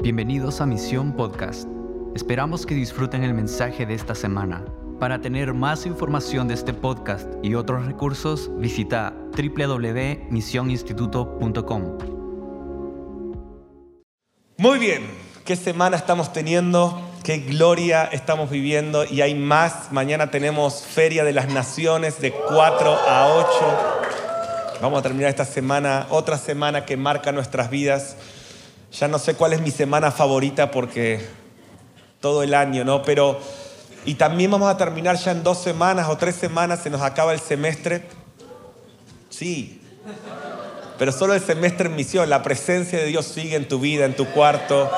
Bienvenidos a Misión Podcast. Esperamos que disfruten el mensaje de esta semana. Para tener más información de este podcast y otros recursos, visita www.misioninstituto.com. Muy bien, qué semana estamos teniendo, qué gloria estamos viviendo y hay más. Mañana tenemos Feria de las Naciones de 4 a 8. Vamos a terminar esta semana, otra semana que marca nuestras vidas. Ya no sé cuál es mi semana favorita porque todo el año, ¿no? Pero, y también vamos a terminar ya en dos semanas o tres semanas, se nos acaba el semestre. Sí, pero solo el semestre en misión, la presencia de Dios sigue en tu vida, en tu cuarto.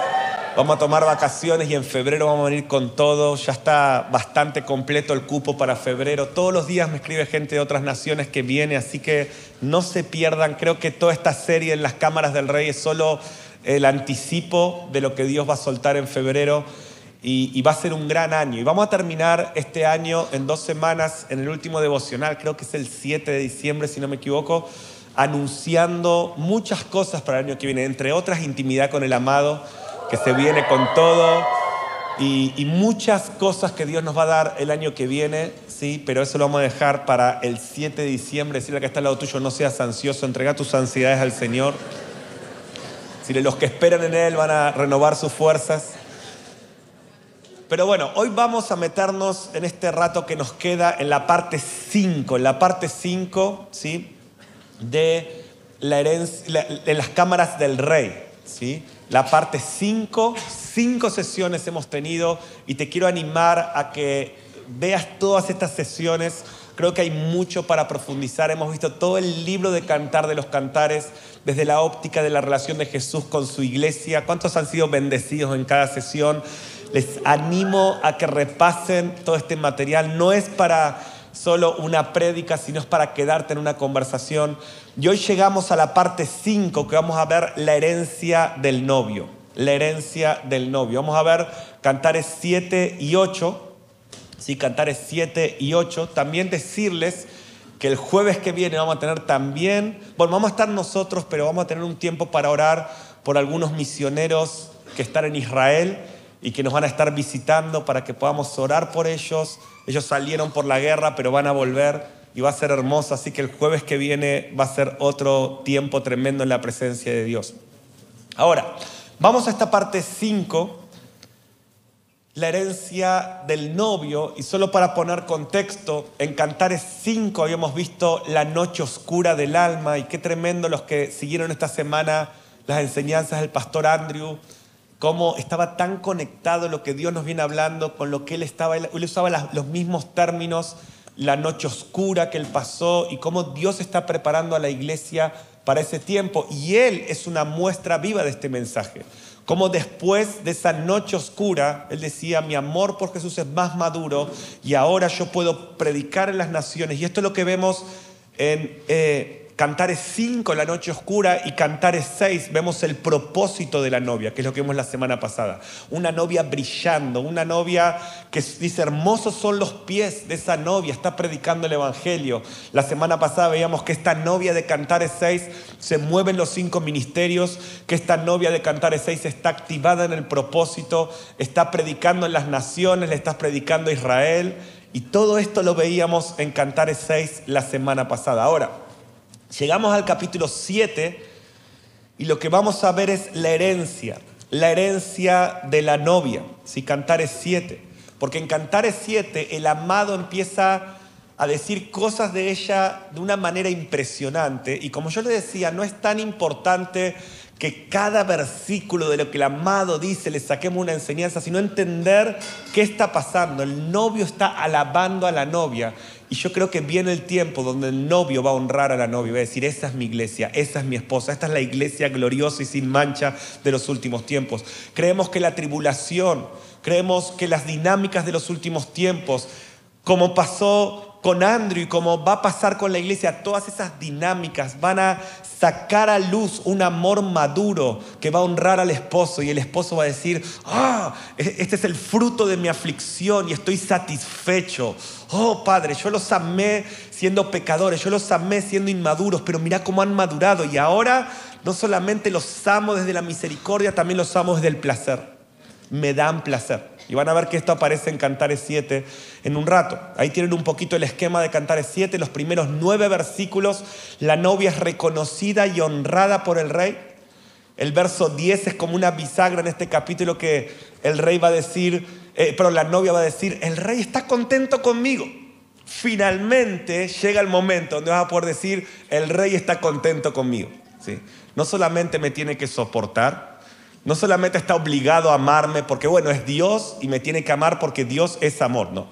Vamos a tomar vacaciones y en febrero vamos a venir con todo. Ya está bastante completo el cupo para febrero. Todos los días me escribe gente de otras naciones que viene, así que no se pierdan. Creo que toda esta serie en las cámaras del rey es solo el anticipo de lo que Dios va a soltar en febrero y, va a ser un gran año. Y vamos a terminar este año en dos semanas, en el último devocional, creo que es el 7 de diciembre, si no me equivoco, anunciando muchas cosas para el año que viene, entre otras intimidad con el amado, que se viene con todo. Y, y, muchas cosas que Dios nos va a dar el año que viene, sí, pero eso lo vamos a dejar para el 7 de diciembre. Decirle que está al lado tuyo, no seas ansioso, entrega tus ansiedades al Señor. Los que esperan en Él van a renovar sus fuerzas. Pero bueno, hoy vamos a meternos en este rato que nos queda en la parte 5, en la parte 5, ¿sí? De la herencia, de las cámaras del rey, ¿sí? La parte 5, cinco sesiones hemos tenido y te quiero animar a que veas todas estas sesiones. Creo que hay mucho para profundizar. Hemos visto todo el libro de Cantar de los Cantares desde la óptica de la relación de Jesús con su iglesia. ¿Cuántos han sido bendecidos en cada sesión? Les animo a que repasen todo este material. No es para solo una prédica, sino es para quedarte en una conversación. Y hoy llegamos a la parte 5 que vamos a ver la herencia del novio. La herencia del novio. Vamos a ver cantares 7 y 8. Sí, cantares 7 y 8. También decirles que el jueves que viene vamos a tener también, bueno, vamos a estar nosotros, pero vamos a tener un tiempo para orar por algunos misioneros que están en Israel y que nos van a estar visitando para que podamos orar por ellos. Ellos salieron por la guerra, pero van a volver y va a ser hermoso, así que el jueves que viene va a ser otro tiempo tremendo en la presencia de Dios. Ahora, vamos a esta parte 5 la herencia del novio, y solo para poner contexto, en Cantares 5 habíamos visto la noche oscura del alma, y qué tremendo los que siguieron esta semana las enseñanzas del pastor Andrew, cómo estaba tan conectado lo que Dios nos viene hablando con lo que él estaba, él usaba los mismos términos, la noche oscura que él pasó, y cómo Dios está preparando a la iglesia para ese tiempo, y él es una muestra viva de este mensaje. Como después de esa noche oscura, él decía, mi amor por Jesús es más maduro y ahora yo puedo predicar en las naciones. Y esto es lo que vemos en eh, Cantares 5, la noche oscura, y Cantares 6, vemos el propósito de la novia, que es lo que vimos la semana pasada. Una novia brillando, una novia que dice, hermosos son los pies de esa novia, está predicando el Evangelio. La semana pasada veíamos que esta novia de Cantares 6 se mueve en los cinco ministerios, que esta novia de Cantares 6 está activada en el propósito, está predicando en las naciones, le está predicando a Israel. Y todo esto lo veíamos en Cantares 6 la semana pasada. Ahora, Llegamos al capítulo 7 y lo que vamos a ver es la herencia, la herencia de la novia, si Cantares 7. Porque en Cantares 7 el amado empieza a decir cosas de ella de una manera impresionante. Y como yo le decía, no es tan importante que cada versículo de lo que el amado dice le saquemos una enseñanza, sino entender qué está pasando. El novio está alabando a la novia y yo creo que viene el tiempo donde el novio va a honrar a la novia, va a decir, esa es mi iglesia, esa es mi esposa, esta es la iglesia gloriosa y sin mancha de los últimos tiempos. Creemos que la tribulación, creemos que las dinámicas de los últimos tiempos, como pasó con Andrew y como va a pasar con la iglesia, todas esas dinámicas van a sacar a luz un amor maduro que va a honrar al esposo y el esposo va a decir, ah, e-, este es el fruto de mi aflicción y estoy satisfecho. Oh Padre, yo los amé siendo pecadores, yo los amé siendo inmaduros, pero mira cómo han madurado y ahora no solamente los amo desde la misericordia, también los amo desde el placer. Me dan placer. Y van a ver que esto aparece en Cantares 7 en un rato. Ahí tienen un poquito el esquema de Cantares 7, los primeros nueve versículos. La novia es reconocida y honrada por el rey. El verso 10 es como una bisagra en este capítulo que el rey va a decir, eh, pero la novia va a decir, el rey está contento conmigo. Finalmente llega el momento donde vas a poder decir, el rey está contento conmigo. ¿Sí? No solamente me tiene que soportar, no solamente está obligado a amarme porque, bueno, es Dios y me tiene que amar porque Dios es amor, no.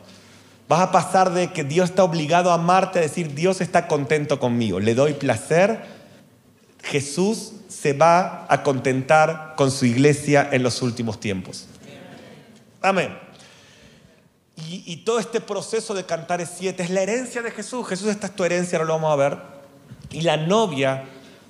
Vas a pasar de que Dios está obligado a amarte a decir, Dios está contento conmigo, le doy placer. Jesús se va a contentar con su iglesia en los últimos tiempos. Amén. Y, todo este proceso de cantar es siete es la herencia de Jesús. Jesús, esta es tu herencia, ahora lo vamos a ver. Y la novia,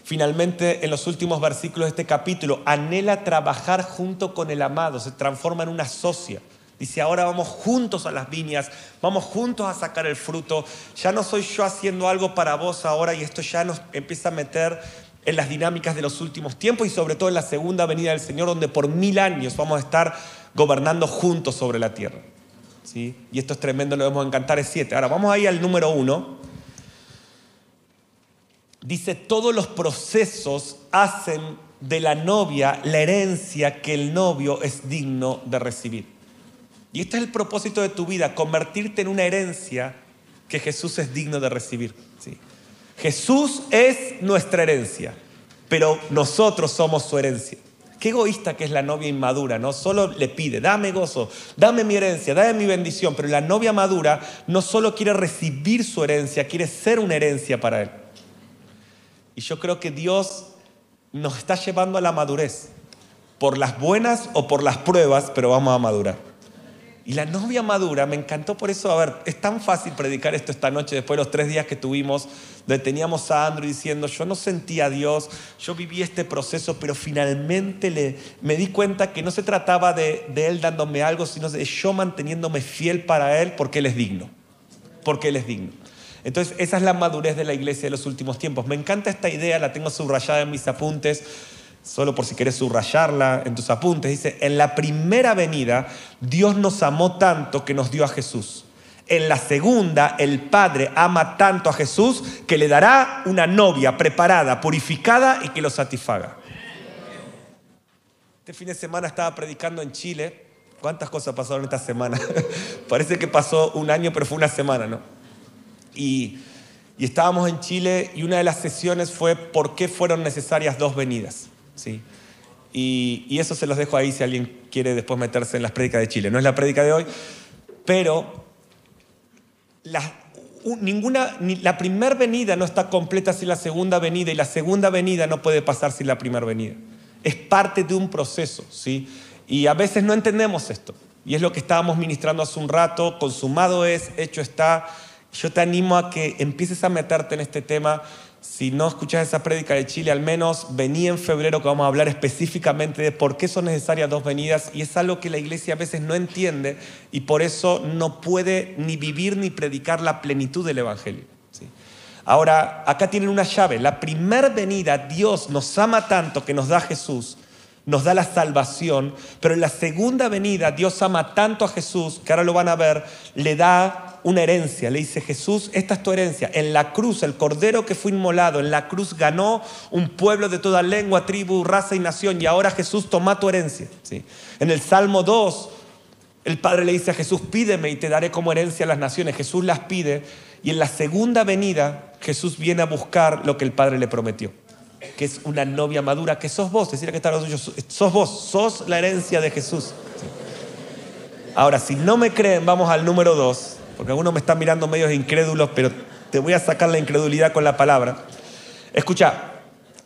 finalmente, en los últimos versículos de este capítulo, anhela trabajar junto con el amado, se transforma en una socia. Dice, ahora vamos juntos a las viñas, vamos juntos a sacar el fruto. Ya no soy yo haciendo algo para vos ahora y esto ya nos empieza a meter en las dinámicas de los últimos tiempos y sobre todo en la segunda venida del Señor, donde por mil años vamos a estar gobernando juntos sobre la tierra. ¿Sí? Y esto es tremendo, lo vemos en Cantares 7. Ahora vamos ahí al número uno. Dice, todos los procesos hacen de la novia la herencia que el novio es digno de recibir. Y este es el propósito de tu vida, convertirte en una herencia que Jesús es digno de recibir. ¿sí? Jesús es nuestra herencia, pero nosotros somos su herencia. Qué egoísta que es la novia inmadura, ¿no? Solo le pide, dame gozo, dame mi herencia, dame mi bendición, pero la novia madura no solo quiere recibir su herencia, quiere ser una herencia para él. Y yo creo que Dios nos está llevando a la madurez, por las buenas o por las pruebas, pero vamos a madurar. Y la novia madura, me encantó por eso, a ver, es tan fácil predicar esto esta noche después de los tres días que tuvimos, donde teníamos a Andrew diciendo, yo no sentía a Dios, yo viví este proceso, pero finalmente le, me di cuenta que no se trataba de, de Él dándome algo, sino de yo manteniéndome fiel para Él porque Él es digno, porque Él es digno. Entonces, esa es la madurez de la iglesia de los últimos tiempos. Me encanta esta idea, la tengo subrayada en mis apuntes solo por si quieres subrayarla en tus apuntes, dice, en la primera venida Dios nos amó tanto que nos dio a Jesús. En la segunda, el Padre ama tanto a Jesús que le dará una novia preparada, purificada y que lo satisfaga. Este fin de semana estaba predicando en Chile. ¿Cuántas cosas pasaron esta semana? Parece que pasó un año, pero fue una semana, ¿no? Y, estábamos en Chile y una de las sesiones fue ¿por qué fueron necesarias dos venidas? ¿sí? Y, eso se los dejo ahí si alguien quiere después meterse en las prédicas de Chile. No es la prédica de hoy, pero la, ninguna, ni, la primera venida no está completa sin la segunda venida y la segunda venida no puede pasar sin la primera venida. Es parte de un proceso, ¿sí? Y a veces no entendemos esto. Y es lo que estábamos ministrando hace un rato, consumado es, hecho está. Yo te animo a que empieces a meterte en este tema si no escuchas esa prédica de Chile, al menos vení en febrero que vamos a hablar específicamente de por qué son necesarias dos venidas y es algo que la iglesia a veces no entiende y por eso no puede ni vivir ni predicar la plenitud del Evangelio. Ahora, acá tienen una llave. La primera venida, Dios nos ama tanto que nos da Jesús, nos da la salvación, pero en la segunda venida, Dios ama tanto a Jesús, que ahora lo van a ver, le da una herencia. Le dice Jesús, esta es tu herencia. En la cruz, el cordero que fue inmolado, en la cruz ganó un pueblo de toda lengua, tribu, raza y nación. Y ahora Jesús toma tu herencia. ¿sí? En el Salmo 2, el Padre le dice a Jesús, pídeme y te daré como herencia a las naciones. Jesús las pide. Y en la segunda venida, Jesús viene a buscar lo que el Padre le prometió que es una novia madura, que sos vos, decir que está los sos vos, sos la herencia de Jesús. Ahora, si no me creen, vamos al número 2, porque algunos me están mirando medios incrédulos, pero te voy a sacar la incredulidad con la palabra. Escucha,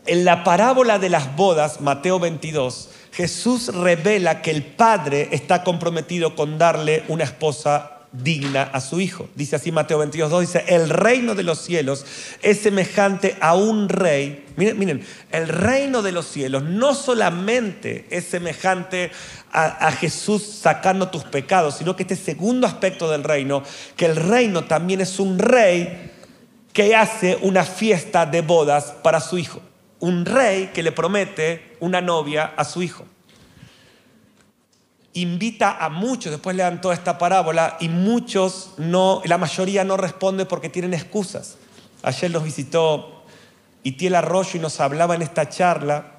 en la parábola de las bodas, Mateo 22, Jesús revela que el Padre está comprometido con darle una esposa digna a su hijo. Dice así Mateo 22, 2, dice, el reino de los cielos es semejante a un rey. Miren, miren, el reino de los cielos no solamente es semejante a, a, Jesús sacando tus pecados, sino que este segundo aspecto del reino, que el reino también es un rey que hace una fiesta de bodas para su hijo. un rey que le promete una novia a su hijo. Invita a muchos, después le dan toda esta parábola, y muchos no, la mayoría no responde porque tienen excusas. Ayer nos visitó Itiel Arroyo y nos hablaba en esta charla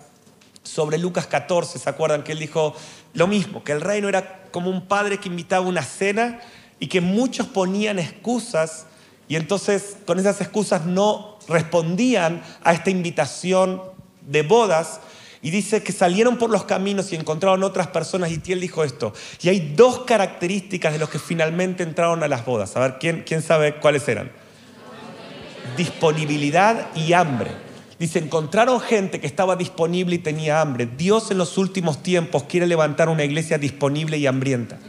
sobre Lucas 14, ¿se acuerdan? Que él dijo lo mismo, que el reino era como un padre que invitaba una cena y que muchos ponían excusas y entonces con esas excusas no respondían a esta invitación de bodas. Y dice que salieron por los caminos y encontraron otras personas y Tiel dijo esto. Y hay dos características de los que finalmente entraron a las bodas. A ver, ¿quién, quién sabe cuáles eran? Disponibilidad y hambre. Dice, encontraron gente que estaba disponible y tenía hambre. Dios en los últimos tiempos quiere levantar una iglesia disponible y hambrienta.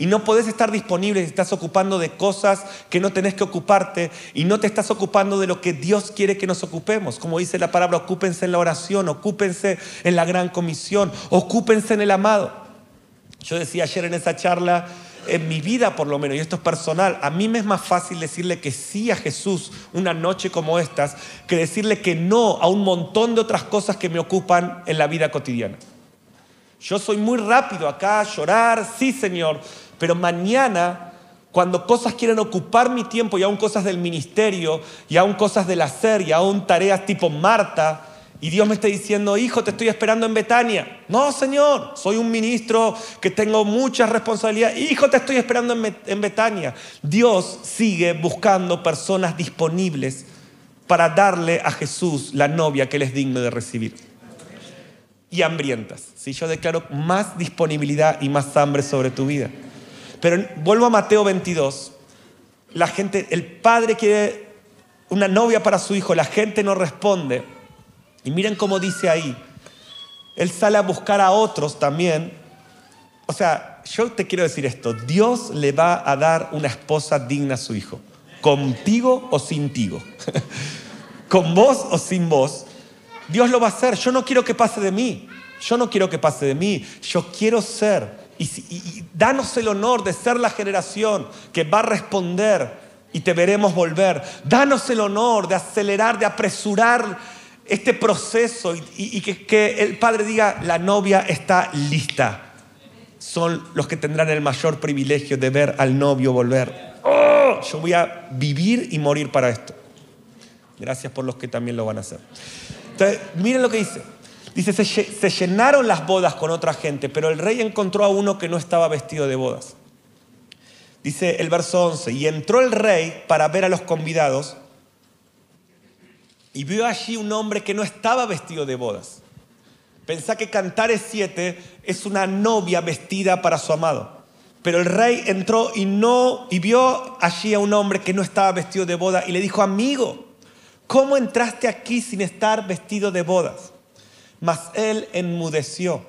Y no podés estar disponible si estás ocupando de cosas que no tenés que ocuparte y no te estás ocupando de lo que Dios quiere que nos ocupemos. Como dice la palabra, ocúpense en la oración, ocúpense en la gran comisión, ocúpense en el amado. Yo decía ayer en esa charla, en mi vida por lo menos, y esto es personal, a mí me es más fácil decirle que sí a Jesús una noche como estas que decirle que no a un montón de otras cosas que me ocupan en la vida cotidiana. Yo soy muy rápido acá a llorar, sí Señor, pero mañana, cuando cosas quieren ocupar mi tiempo, y aún cosas del ministerio, y aún cosas del hacer, y aún tareas tipo Marta, y Dios me está diciendo, hijo, te estoy esperando en Betania. No, Señor, soy un ministro que tengo mucha responsabilidad. Hijo, te estoy esperando en Betania. Dios sigue buscando personas disponibles para darle a Jesús la novia que Él es digno de recibir. Y hambrientas. Si yo declaro más disponibilidad y más hambre sobre tu vida. Pero vuelvo a Mateo 22. La gente, el padre quiere una novia para su hijo, la gente no responde. Y miren cómo dice ahí. Él sale a buscar a otros también. O sea, yo te quiero decir esto, Dios le va a dar una esposa digna a su hijo, contigo o sin tigo, con vos o sin vos. Dios lo va a hacer. Yo no quiero que pase de mí. Yo no quiero que pase de mí. Yo quiero ser y, danos el honor de ser la generación que va a responder y te veremos volver. Danos el honor de acelerar, de apresurar este proceso y, que, que, el Padre diga, la novia está lista. Son los que tendrán el mayor privilegio de ver al novio volver. Oh, yo voy a vivir y morir para esto. Gracias por los que también lo van a hacer. Entonces, miren lo que dice. Dice, se, llenaron las bodas con otra gente, pero el rey encontró a uno que no estaba vestido de bodas. Dice el verso 11, y entró el rey para ver a los convidados y vio allí un hombre que no estaba vestido de bodas. Pensá que Cantares 7 es una novia vestida para su amado. Pero el rey entró y no y vio allí a un hombre que no estaba vestido de boda y le dijo, "Amigo, ¿cómo entraste aquí sin estar vestido de bodas?" Mas él enmudeció.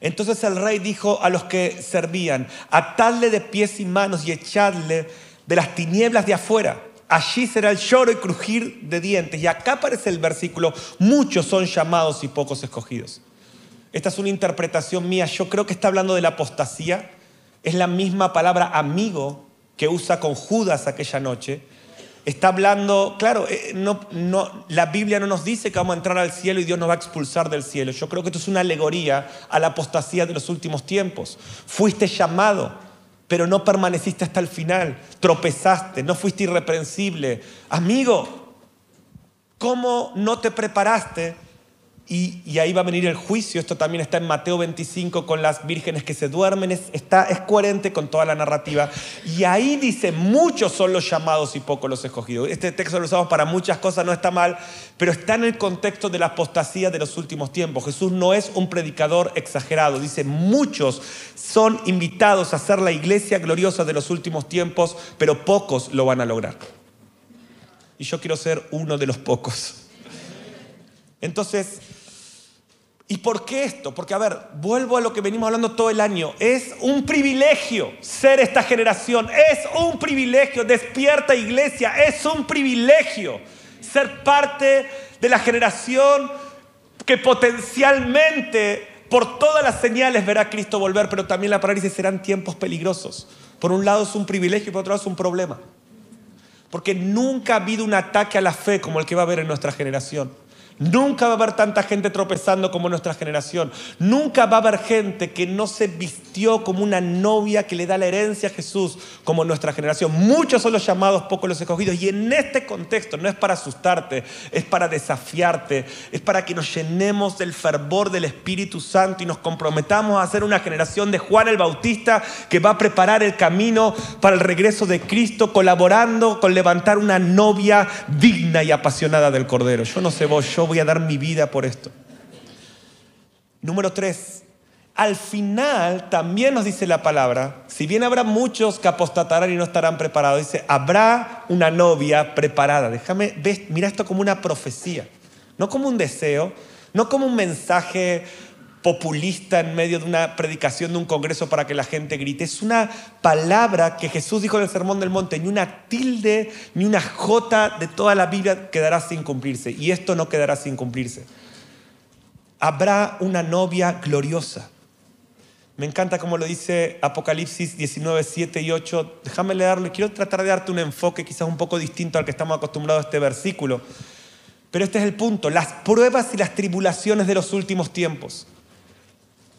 Entonces el rey dijo a los que servían, atadle de pies y manos y echadle de las tinieblas de afuera. Allí será el lloro y crujir de dientes. Y acá aparece el versículo, muchos son llamados y pocos escogidos. Esta es una interpretación mía, yo creo que está hablando de la apostasía. Es la misma palabra amigo que usa con Judas aquella noche Está hablando, claro, eh, no, la Biblia no nos dice que vamos a entrar al cielo y Dios nos va a expulsar del cielo. Yo creo que esto es una alegoría a la apostasía de los últimos tiempos. Fuiste llamado, pero no permaneciste hasta el final. Tropezaste, no fuiste irreprensible. Amigo, ¿cómo no te preparaste y, ahí va a venir el juicio. Esto también está en Mateo 25 con las vírgenes que se duermen. Es, está, es coherente con toda la narrativa. Y ahí dice, muchos son los llamados y pocos los escogidos. Este texto lo usamos para muchas cosas, no está mal, pero está en el contexto de la apostasía de los últimos tiempos. Jesús no es un predicador exagerado. Dice, muchos son invitados a ser la iglesia gloriosa de los últimos tiempos, pero pocos lo van a lograr. Y yo quiero ser uno de los pocos. Entonces, ¿Y por qué esto? Porque, a ver, vuelvo a lo que venimos hablando todo el año. Es un privilegio ser esta generación. Es un privilegio. Despierta iglesia. Es un privilegio ser parte de la generación que potencialmente por todas las señales verá a Cristo volver, pero también la parálisis serán tiempos peligrosos. Por un lado es un privilegio y por otro lado es un problema. Porque nunca ha habido un ataque a la fe como el que va a haber en nuestra generación. Nunca va a haber tanta gente tropezando como nuestra generación. Nunca va a haber gente que no se vistió como una novia que le da la herencia a Jesús como nuestra generación. Muchos son los llamados, pocos los escogidos. Y en este contexto no es para asustarte, es para desafiarte, es para que nos llenemos del fervor del Espíritu Santo y nos comprometamos a ser una generación de Juan el Bautista que va a preparar el camino para el regreso de Cristo, colaborando con levantar una novia digna y apasionada del Cordero. Yo no sé vos, yo voy a dar mi vida por esto. Número tres, al final también nos dice la palabra, si bien habrá muchos que apostatarán y no estarán preparados, dice, habrá una novia preparada. Déjame, mira esto como una profecía, no como un deseo, no como un mensaje populista en medio de una predicación de un congreso para que la gente grite. Es una palabra que Jesús dijo en el Sermón del Monte, ni una tilde, ni una jota de toda la Biblia quedará sin cumplirse. Y esto no quedará sin cumplirse. Habrá una novia gloriosa. Me encanta como lo dice Apocalipsis 19, 7 y 8. Déjame leerlo quiero tratar de darte un enfoque quizás un poco distinto al que estamos acostumbrados a este versículo. Pero este es el punto, las pruebas y las tribulaciones de los últimos tiempos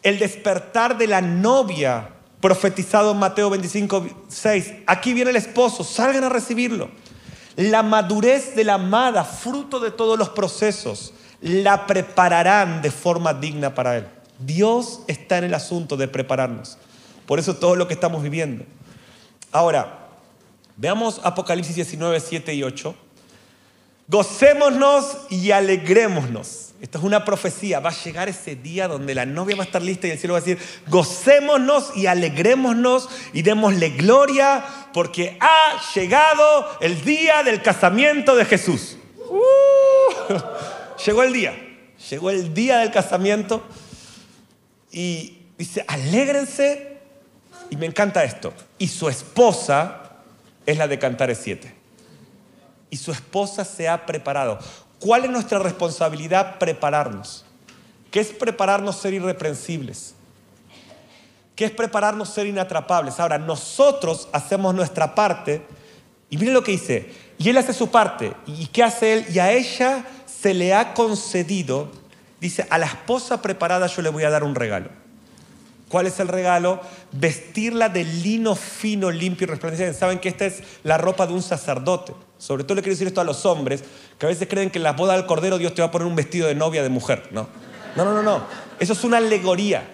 el despertar de la novia profetizado en Mateo 25, 6. Aquí viene el esposo, salgan a recibirlo. La madurez de la amada, fruto de todos los procesos, la prepararán de forma digna para Él. Dios está en el asunto de prepararnos. Por eso todo lo que estamos viviendo. Ahora, veamos Apocalipsis 19, 7 y 8. Gocémonos y alegrémonos esto es una profecía. Va a llegar ese día donde la novia va a estar lista y el cielo va a decir, gocémonos y alegrémonos y démosle gloria porque ha llegado el día del casamiento de Jesús. Uh, llegó el día. Llegó el día del casamiento y dice, alégrense. Y me encanta esto. Y su esposa es la de Cantares 7. Y su esposa se ha preparado. ¿Cuál es nuestra responsabilidad? Prepararnos. ¿Qué es prepararnos ser irreprensibles? ¿Qué es prepararnos ser inatrapables? Ahora, nosotros hacemos nuestra parte y miren lo que dice. Y él hace su parte. ¿Y qué hace él? Y a ella se le ha concedido, dice, a la esposa preparada yo le voy a dar un regalo. ¿Cuál es el regalo? Vestirla de lino fino, limpio y resplandeciente. Saben que esta es la ropa de un sacerdote. Sobre todo le quiero decir esto a los hombres, que a veces creen que en la boda del cordero Dios te va a poner un vestido de novia de mujer. No, no, no, no. no. Eso es una alegoría.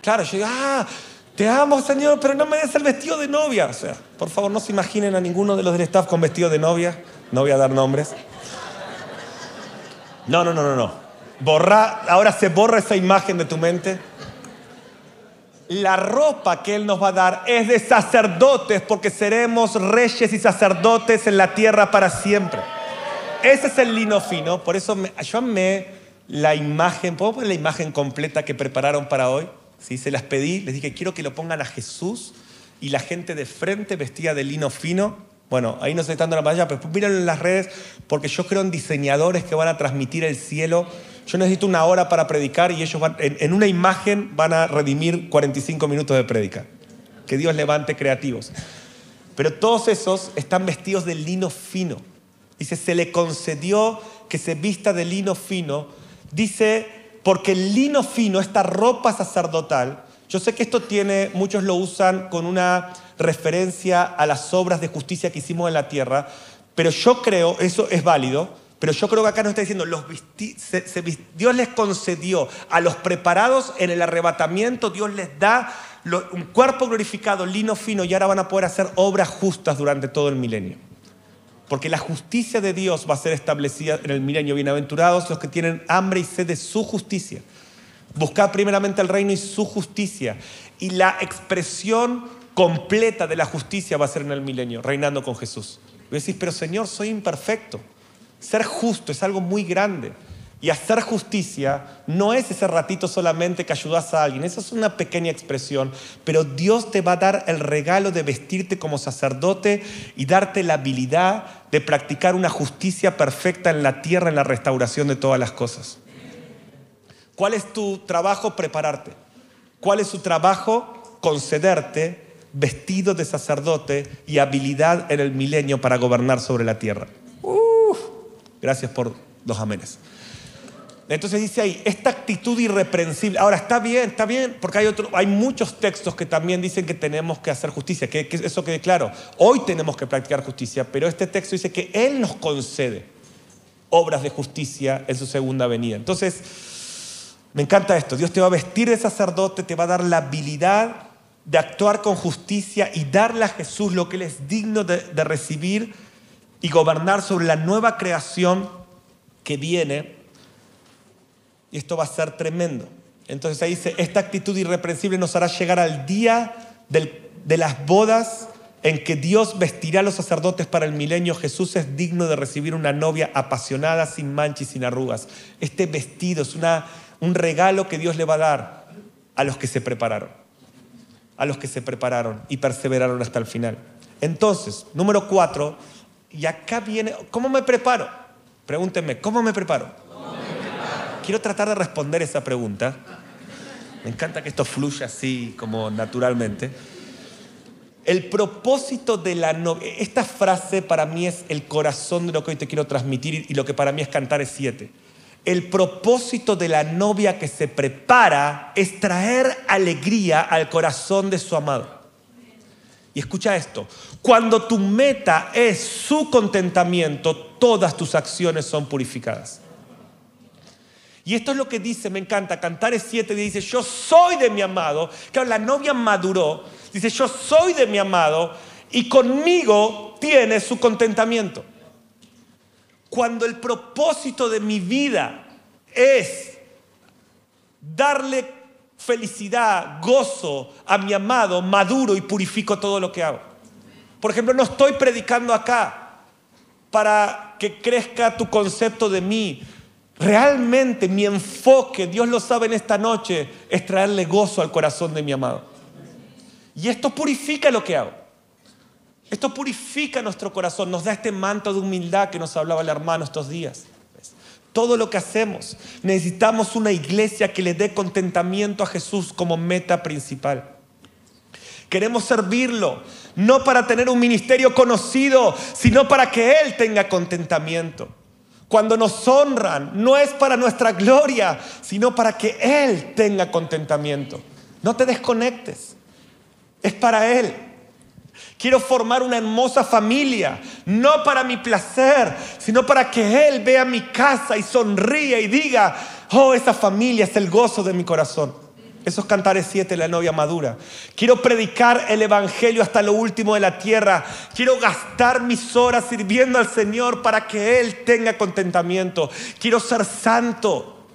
Claro, yo digo, ah, te amo, Señor, pero no me des el vestido de novia. O sea, por favor, no se imaginen a ninguno de los del staff con vestido de novia. No voy a dar nombres. No, no, no, no, no. Borra, ahora se borra esa imagen de tu mente la ropa que Él nos va a dar es de sacerdotes porque seremos reyes y sacerdotes en la tierra para siempre. Ese es el lino fino, por eso yo amé la imagen, ¿puedo poner la imagen completa que prepararon para hoy? ¿Sí? Se las pedí, les dije, quiero que lo pongan a Jesús y la gente de frente vestida de lino fino. Bueno, ahí no se está dando la pantalla, pero mírenlo en las redes porque yo creo en diseñadores que van a transmitir el cielo yo necesito una hora para predicar y ellos van, en, una imagen van a redimir 45 minutos de predica. Que Dios levante creativos. Pero todos esos están vestidos de lino fino. Dice, se le concedió que se vista de lino fino. Dice, porque el lino fino, esta ropa sacerdotal, yo sé que esto tiene, muchos lo usan con una referencia a las obras de justicia que hicimos en la tierra, pero yo creo, eso es válido, pero yo creo que acá nos está diciendo, los Dios les concedió a los preparados en el arrebatamiento, Dios les da un cuerpo glorificado, lino fino, y ahora van a poder hacer obras justas durante todo el milenio. Porque la justicia de Dios va a ser establecida en el milenio. Bienaventurados los que tienen hambre y sed de su justicia. Buscad primeramente el reino y su justicia. Y la expresión completa de la justicia va a ser en el milenio, reinando con Jesús. Y decís, pero Señor, soy imperfecto. Ser justo es algo muy grande. Y hacer justicia no es ese ratito solamente que ayudas a alguien, esa es una pequeña expresión, pero Dios te va a dar el regalo de vestirte como sacerdote y darte la habilidad de practicar una justicia perfecta en la tierra, en la restauración de todas las cosas. ¿Cuál es tu trabajo? Prepararte. ¿Cuál es su trabajo? Concederte vestido de sacerdote y habilidad en el milenio para gobernar sobre la tierra. Gracias por los amenes. Entonces dice ahí, esta actitud irreprensible. Ahora, está bien, está bien, porque hay, otro, hay muchos textos que también dicen que tenemos que hacer justicia, que, que eso quede claro. Hoy tenemos que practicar justicia, pero este texto dice que Él nos concede obras de justicia en su segunda venida. Entonces, me encanta esto. Dios te va a vestir de sacerdote, te va a dar la habilidad de actuar con justicia y darle a Jesús lo que Él es digno de, de recibir y gobernar sobre la nueva creación que viene y esto va a ser tremendo. Entonces ahí dice, esta actitud irreprensible nos hará llegar al día de las bodas en que Dios vestirá a los sacerdotes para el milenio. Jesús es digno de recibir una novia apasionada, sin manchas y sin arrugas. Este vestido es una, un regalo que Dios le va a dar a los que se prepararon, a los que se prepararon y perseveraron hasta el final. Entonces, número cuatro, y acá viene, ¿cómo me preparo? Pregúntenme, ¿cómo me preparo? quiero tratar de responder esa pregunta. Me encanta que esto fluya así como naturalmente. El propósito de la novia, esta frase para mí es el corazón de lo que hoy te quiero transmitir y lo que para mí es cantar es siete. El propósito de la novia que se prepara es traer alegría al corazón de su amado. Y escucha esto, cuando tu meta es su contentamiento, todas tus acciones son purificadas. Y esto es lo que dice, me encanta, Cantares 7 dice, yo soy de mi amado. Claro, la novia maduró, dice, yo soy de mi amado y conmigo tiene su contentamiento. Cuando el propósito de mi vida es darle felicidad, gozo a mi amado, maduro y purifico todo lo que hago. Por ejemplo, no estoy predicando acá para que crezca tu concepto de mí, Realmente mi enfoque, Dios lo sabe en esta noche, es traerle gozo al corazón de mi amado. Y esto purifica lo que hago. Esto purifica nuestro corazón, nos da este manto de humildad que nos hablaba el hermano estos días. Todo lo que hacemos, necesitamos una iglesia que le dé contentamiento a Jesús como meta principal. Queremos servirlo, no para tener un ministerio conocido, sino para que Él tenga contentamiento. Cuando nos honran, no es para nuestra gloria, sino para que Él tenga contentamiento. No te desconectes. Es para Él. Quiero formar una hermosa familia, no para mi placer, sino para que Él vea mi casa y sonríe y diga, oh, esa familia es el gozo de mi corazón. Esos cantares siete, la novia madura. Quiero predicar el Evangelio hasta lo último de la tierra. Quiero gastar mis horas sirviendo al Señor para que Él tenga contentamiento. Quiero ser santo.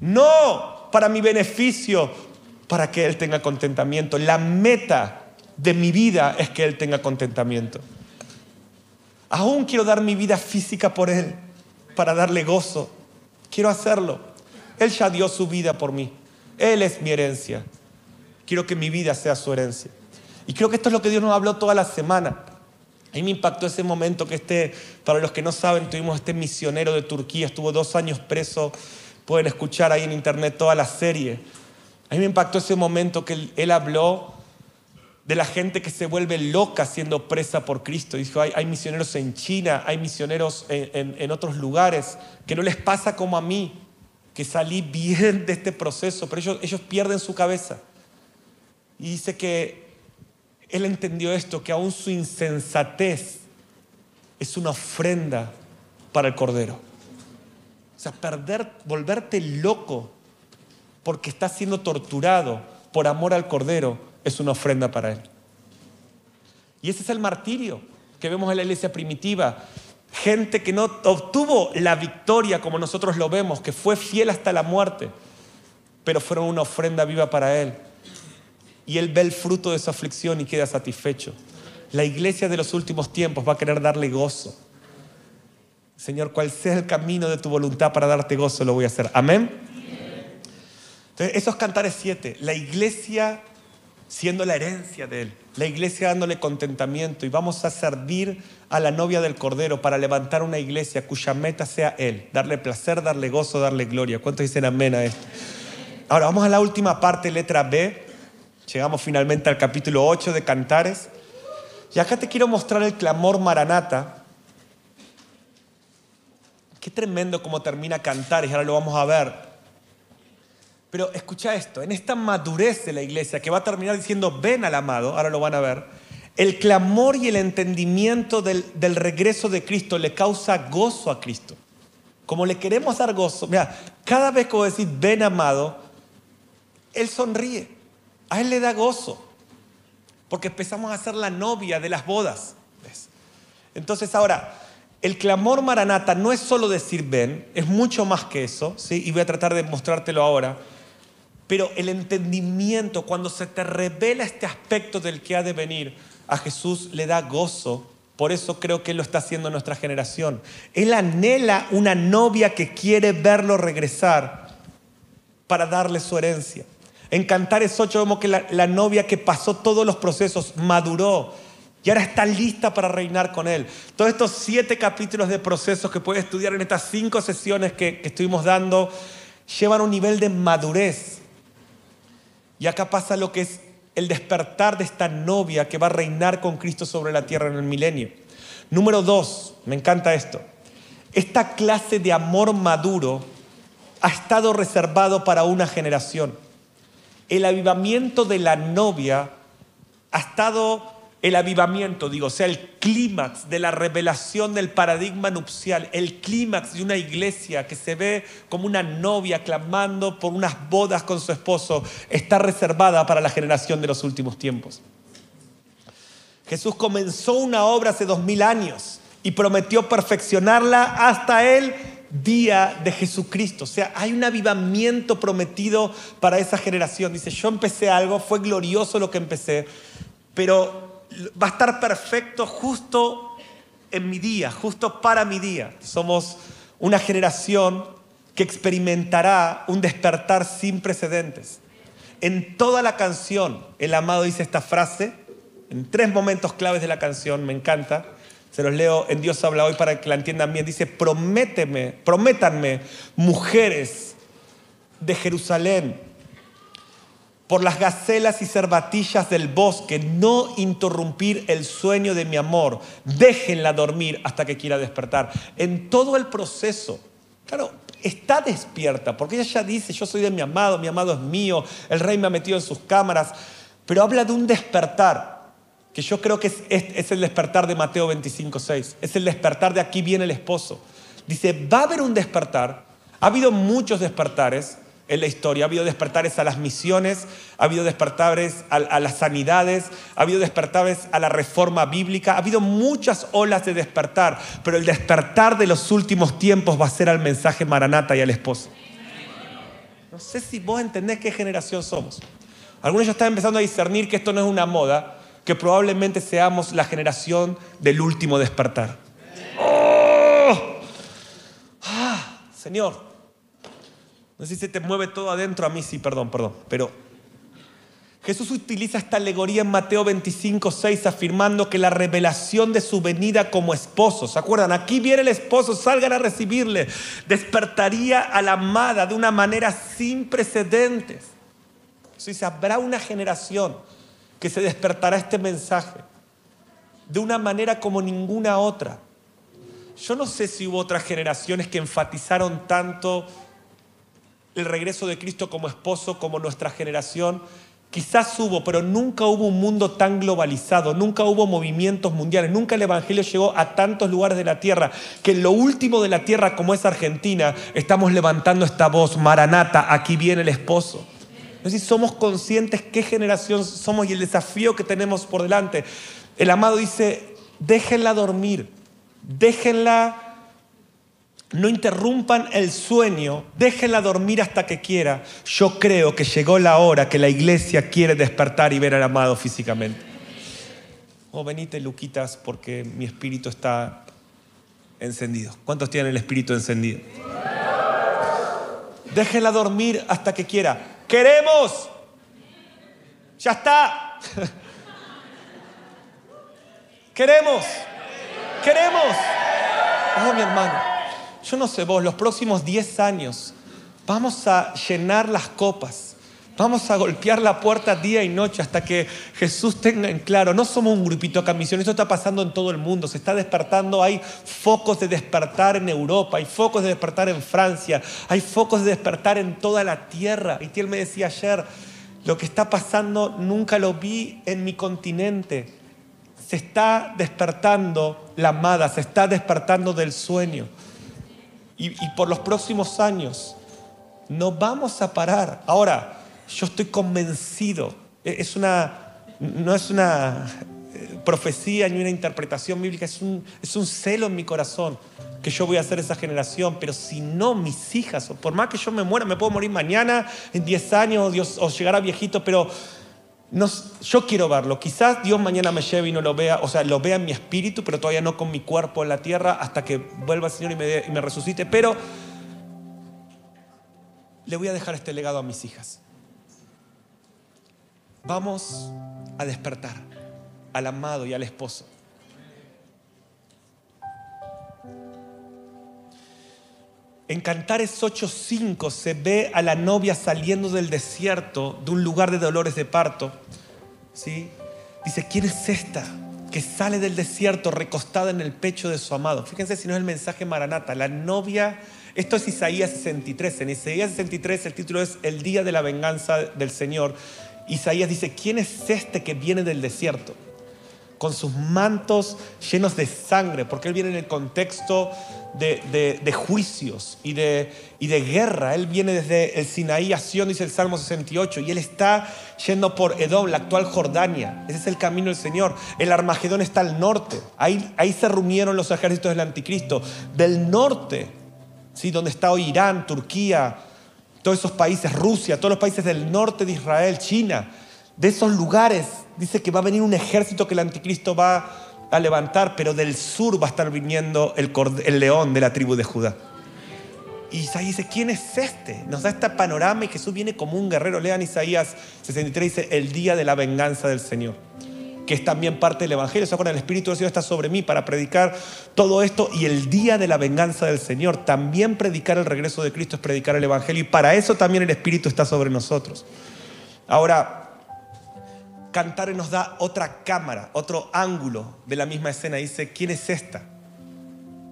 No para mi beneficio, para que Él tenga contentamiento. La meta de mi vida es que Él tenga contentamiento. Aún quiero dar mi vida física por Él, para darle gozo. Quiero hacerlo. Él ya dio su vida por mí. Él es mi herencia. Quiero que mi vida sea su herencia. Y creo que esto es lo que Dios nos habló toda la semana. A mí me impactó ese momento que este, para los que no saben, tuvimos este misionero de Turquía, estuvo dos años preso, pueden escuchar ahí en internet toda la serie. A mí me impactó ese momento que él, habló de la gente que se vuelve loca siendo presa por Cristo. Dijo, hay, misioneros en China, hay misioneros en otros lugares, que no les pasa como a mí, que salí bien de este proceso, pero ellos, ellos pierden su cabeza. Y dice que él entendió esto, que aún su insensatez es una ofrenda para el Cordero. O sea, perder, volverte loco porque estás siendo torturado por amor al Cordero es una ofrenda para Él. Y ese es el martirio que vemos en la iglesia primitiva gente que no obtuvo la victoria como nosotros lo vemos, que fue fiel hasta la muerte, pero fueron una ofrenda viva para Él. Y Él ve el fruto de su aflicción y queda satisfecho. La iglesia de los últimos tiempos va a querer darle gozo. Señor, cual sea el camino de tu voluntad para darte gozo, lo voy a hacer. Amén. Entonces, esos cantares siete, la iglesia siendo la herencia de Él, la iglesia dándole contentamiento y vamos a servir a la novia del Cordero para levantar una iglesia cuya meta sea Él, darle placer, darle gozo, darle gloria. ¿Cuántos dicen amén a esto? Ahora vamos a la última parte, letra B. Llegamos finalmente al capítulo 8 de Cantares. Y acá te quiero mostrar el clamor maranata Qué tremendo cómo termina cantar y ahora lo vamos a ver. Pero escucha esto, en esta madurez de la iglesia que va a terminar diciendo, ven al amado, ahora lo van a ver, el clamor y el entendimiento del, del regreso de Cristo le causa gozo a Cristo. Como le queremos dar gozo, mira, cada vez que decís, ven amado, Él sonríe, a Él le da gozo, porque empezamos a ser la novia de las bodas. Entonces ahora, el clamor maranata no es solo decir ven, es mucho más que eso, ¿sí? y voy a tratar de mostrártelo ahora. Pero el entendimiento, cuando se te revela este aspecto del que ha de venir, a Jesús le da gozo. Por eso creo que Él lo está haciendo en nuestra generación. Él anhela una novia que quiere verlo regresar para darle su herencia. En Cantares 8 vemos que la, novia que pasó todos los procesos maduró, y ahora está lista para reinar con Él. Todos estos siete capítulos de procesos que puedes estudiar en estas cinco sesiones que estuvimos dando llevan un nivel de madurez. Y acá pasa lo que es el despertar de esta novia que va a reinar con Cristo sobre la tierra en el milenio. Número dos, me encanta esto. Esta clase de amor maduro ha estado reservado para una generación. El avivamiento de la novia ha estado el avivamiento, digo, sea, el clímax de la revelación del paradigma nupcial, el clímax de una iglesia que se ve como una novia clamando por unas bodas con su esposo, está reservada para la generación de los últimos tiempos. Jesús comenzó una obra hace dos mil años y prometió perfeccionarla hasta el día de Jesucristo. O sea, hay un avivamiento prometido para esa generación. Dice, yo empecé algo, fue glorioso lo que empecé, pero va a estar perfecto justo en mi día, justo para mi día. Somos una generación que experimentará un despertar sin precedentes. En toda la canción, el amado dice esta frase, en tres momentos claves de la canción, me encanta. Se los leo en Dios habla hoy para que la entiendan bien. Dice, prométeme, prométanme, mujeres de Jerusalén, por las gacelas y cervatillas del bosque, no interrumpir el sueño de mi amor. Déjenla dormir hasta que quiera despertar. En todo el proceso, claro, está despierta, porque ella ya dice, yo soy de mi amado, mi amado es mío, el rey me ha metido en sus cámaras, pero habla de un despertar, que yo creo que es, es, el despertar de Mateo 25, 6, es el despertar de aquí viene el esposo. Dice, va a haber un despertar, ha habido muchos despertares, en la historia. Ha habido despertares a las misiones, ha habido despertares a, las sanidades, ha habido despertares a la reforma bíblica, ha habido muchas olas de despertar, pero el despertar de los últimos tiempos va a ser al mensaje Maranata y al esposo. No sé si vos entendés qué generación somos. Algunos ya están empezando a discernir que esto no es una moda, que probablemente seamos la generación del último despertar. ¡Oh! Ah, Señor, no sé si se te mueve todo adentro, a mí sí, perdón, perdón. Pero Jesús utiliza esta alegoría en Mateo 25, 6, afirmando que la revelación de su venida como esposo, ¿se acuerdan? Aquí viene el esposo, salgan a recibirle, despertaría a la amada de una manera sin precedentes. Eso dice, habrá una generación que se despertará este mensaje de una manera como ninguna otra. Yo no sé si hubo otras generaciones que enfatizaron tanto el regreso de Cristo como esposo, como nuestra generación. Quizás hubo, pero nunca hubo un mundo tan globalizado, nunca hubo movimientos mundiales, nunca el Evangelio llegó a tantos lugares de la tierra, que en lo último de la tierra, como es Argentina, estamos levantando esta voz, Maranata, aquí viene el esposo. Es somos conscientes qué generación somos y el desafío que tenemos por delante. El amado dice, déjenla dormir, déjenla no interrumpan el sueño, déjenla dormir hasta que quiera. Yo creo que llegó la hora que la iglesia quiere despertar y ver al amado físicamente. Oh, venite, Luquitas, porque mi espíritu está encendido. ¿Cuántos tienen el espíritu encendido? Déjenla dormir hasta que quiera. Queremos. Ya está. Queremos. Queremos. Oh, mi hermano yo no sé vos, los próximos 10 años vamos a llenar las copas Vamos a golpear la puerta día y noche hasta que Jesús tenga en claro. No somos un grupito acá misión, esto está pasando en todo el mundo. Se está despertando, hay focos de despertar en Europa, hay focos de despertar en Francia, hay focos de despertar en toda la tierra. Y él me decía ayer, lo que está pasando nunca lo vi en mi continente. Se está despertando la amada, se está despertando del sueño. Y, y por los próximos años no vamos a parar. Ahora, yo estoy convencido, e, es una, no es una eh, profecía ni una interpretación bíblica, es un, es un celo en mi corazón que yo voy a ser esa generación, pero si no, mis hijas, por más que yo me muera, me puedo morir mañana, en 10 años, Dios, o llegar a viejito, pero no, yo quiero verlo. Quizás Dios mañana me lleve y no lo vea, o sea, lo vea en mi espíritu, pero todavía no con mi cuerpo en la tierra, hasta que vuelva el Señor y me resucite, pero le voy a dejar este legado a mis hijas. Vamos a despertar al amado y al esposo. En Cantares 8:5 se ve a la novia saliendo del desierto, de un lugar de dolores de parto. ¿sí? Dice, ¿quién es esta que sale del desierto recostada en el pecho de su amado? Fíjense si no es el mensaje Maranata, la novia, esto es Isaías 63, en Isaías 63 el título es El día de la venganza del Señor. Isaías dice, ¿quién es este que viene del desierto? Con sus mantos llenos de sangre, porque él viene en el contexto de, juicios y de, y de guerra. Él viene desde el Sinaí a Sion, dice el Salmo 68, y él está yendo por Edom, la actual Jordania. Ese es el camino del Señor. El Armagedón está al norte. Ahí, ahí se reunieron los ejércitos del anticristo. Del norte, ¿sí? donde está hoy Irán, Turquía, todos esos países, Rusia, todos los países del norte de Israel, China, de esos lugares, dice que va a venir un ejército que el anticristo va a levantar, pero del sur va a estar viniendo el, león de la tribu de Judá. Y Isaías dice, ¿quién es este? Nos da este panorama y Jesús viene como un guerrero. Lean Isaías 63, dice, el día de la venganza del Señor que es también parte del Evangelio. ¿Se acuerdan? El Espíritu del Señor está sobre mí para predicar todo esto y el día de la venganza del Señor. También predicar el regreso de Cristo es predicar el Evangelio y para eso también el Espíritu está sobre nosotros. Ahora, Cantar nos da otra cámara, otro ángulo de la misma escena. Dice, ¿quién es esta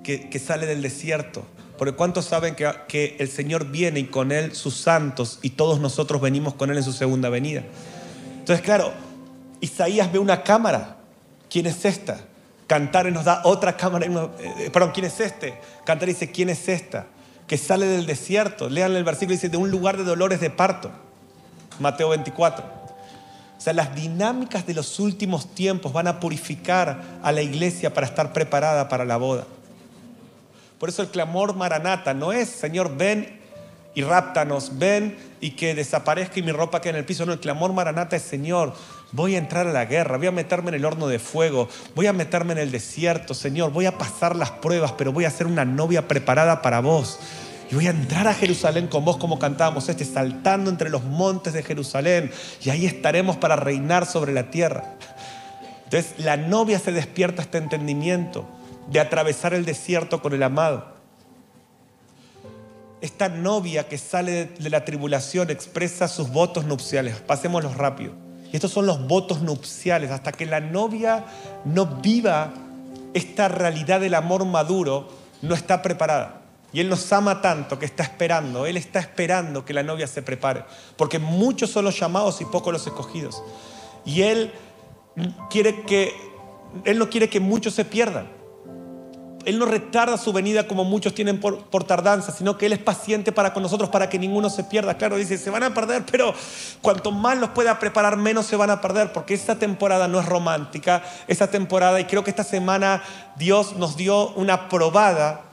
que, sale del desierto? Porque ¿cuántos saben que, el Señor viene y con Él sus santos y todos nosotros venimos con Él en su segunda venida? Entonces, claro, Isaías ve una cámara. ¿Quién es esta? Cantar nos da otra cámara. Eh, perdón, ¿quién es este? Cantar dice, ¿quién es esta? Que sale del desierto. Lean el versículo, dice, de un lugar de dolores de parto. Mateo 24. O sea, las dinámicas de los últimos tiempos van a purificar a la iglesia para estar preparada para la boda. Por eso el clamor maranata no es, Señor, ven y ráptanos, ven y que desaparezca y mi ropa quede en el piso. No, el clamor maranata es, Señor, voy a entrar a la guerra, voy a meterme en el horno de fuego, voy a meterme en el desierto, Señor, voy a pasar las pruebas, pero voy a ser una novia preparada para vos. Y voy a entrar a Jerusalén con vos como cantábamos este, saltando entre los montes de Jerusalén. Y ahí estaremos para reinar sobre la tierra. Entonces la novia se despierta este entendimiento de atravesar el desierto con el amado. Esta novia que sale de la tribulación expresa sus votos nupciales. Pasémoslos rápido. Y estos son los votos nupciales. Hasta que la novia no viva esta realidad del amor maduro, no está preparada. Y Él nos ama tanto que está esperando. Él está esperando que la novia se prepare. Porque muchos son los llamados y pocos los escogidos. Y Él quiere que, Él no quiere que muchos se pierdan. Él no retarda su venida como muchos tienen por, tardanza, sino que Él es paciente para con nosotros para que ninguno se pierda. Claro, dice, se van a perder, pero cuanto más los pueda preparar, menos se van a perder, porque esta temporada no es romántica, esa temporada, y creo que esta semana Dios nos dio una probada.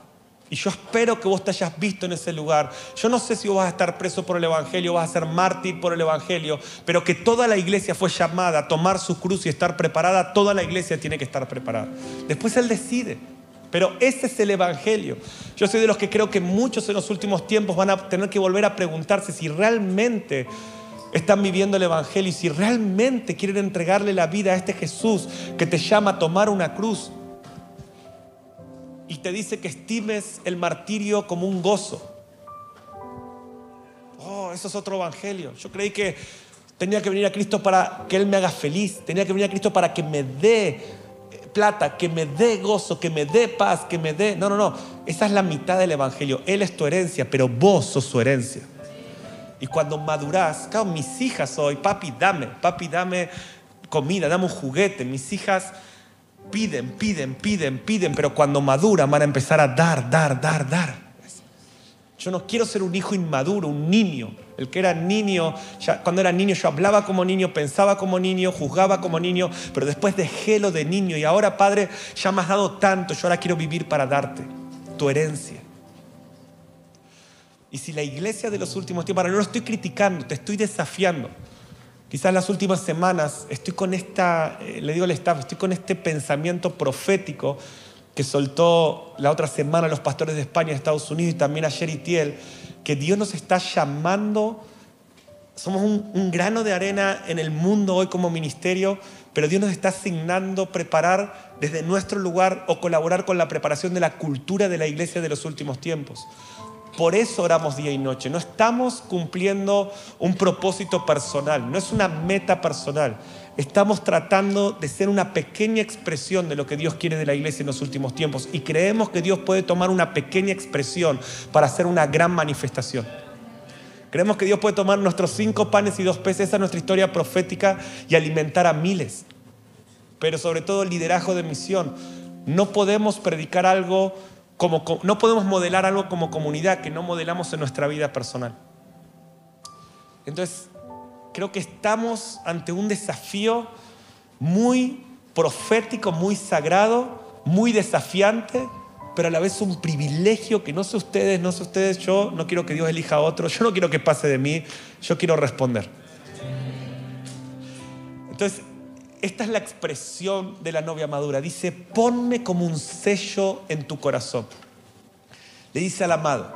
Y yo espero que vos te hayas visto en ese lugar. Yo no sé si vos vas a estar preso por el Evangelio, vas a ser mártir por el Evangelio, pero que toda la iglesia fue llamada a tomar su cruz y estar preparada, toda la iglesia tiene que estar preparada. Después Él decide. Pero ese es el Evangelio. Yo soy de los que creo que muchos en los últimos tiempos van a tener que volver a preguntarse si realmente están viviendo el Evangelio y si realmente quieren entregarle la vida a este Jesús que te llama a tomar una cruz y te dice que estimes el martirio como un gozo. Oh, eso es otro evangelio. Yo creí que tenía que venir a Cristo para que Él me haga feliz, tenía que venir a Cristo para que me dé eh, plata, que me dé gozo, que me dé paz, que me dé... No, no, no, esa es la mitad del evangelio. Él es tu herencia, pero vos sos su herencia. Y cuando madurás, claro, mis hijas hoy, papi, dame, papi, dame comida, dame un juguete. Mis hijas piden, piden, piden, piden, pero cuando maduran van a empezar a dar, dar, dar, dar. Yo no quiero ser un hijo inmaduro, un niño. El que era niño, ya, cuando era niño yo hablaba como niño, pensaba como niño, juzgaba como niño, pero después dejé lo de niño y ahora, Padre, ya me has dado tanto, yo ahora quiero vivir para darte tu herencia. Y si la iglesia de los últimos tiempos, ahora no lo estoy criticando, te estoy desafiando. Quizás las últimas semanas estoy con esta, eh, le digo al staff, estoy con este pensamiento profético que soltó la otra semana los pastores de España, Estados Unidos y también ayer Itiel, que Dios nos está llamando, somos un grano de arena en el mundo hoy como ministerio, pero Dios nos está asignando preparar desde nuestro lugar o colaborar con la preparación de la cultura de la iglesia de los últimos tiempos. Por eso oramos día y noche. No estamos cumpliendo un propósito personal, no es una meta personal. Estamos tratando de ser una pequeña expresión de lo que Dios quiere de la iglesia en los últimos tiempos y creemos que Dios puede tomar una pequeña expresión para hacer una gran manifestación. Creemos que Dios puede tomar nuestros cinco panes y dos peces, esa es nuestra historia profética, y alimentar a miles. Pero sobre todo liderazgo de misión. No podemos predicar algo no podemos modelar algo como comunidad que no modelamos en nuestra vida personal. Entonces, creo que estamos ante un desafío muy profético, muy sagrado, muy desafiante, pero a la vez un privilegio que no sé ustedes, no sé ustedes, yo no quiero que Dios elija a otro, yo no quiero que pase de mí, yo quiero responder. Entonces, esta es la expresión de la novia madura. Dice, ponme como un sello en tu corazón. Le dice al amado.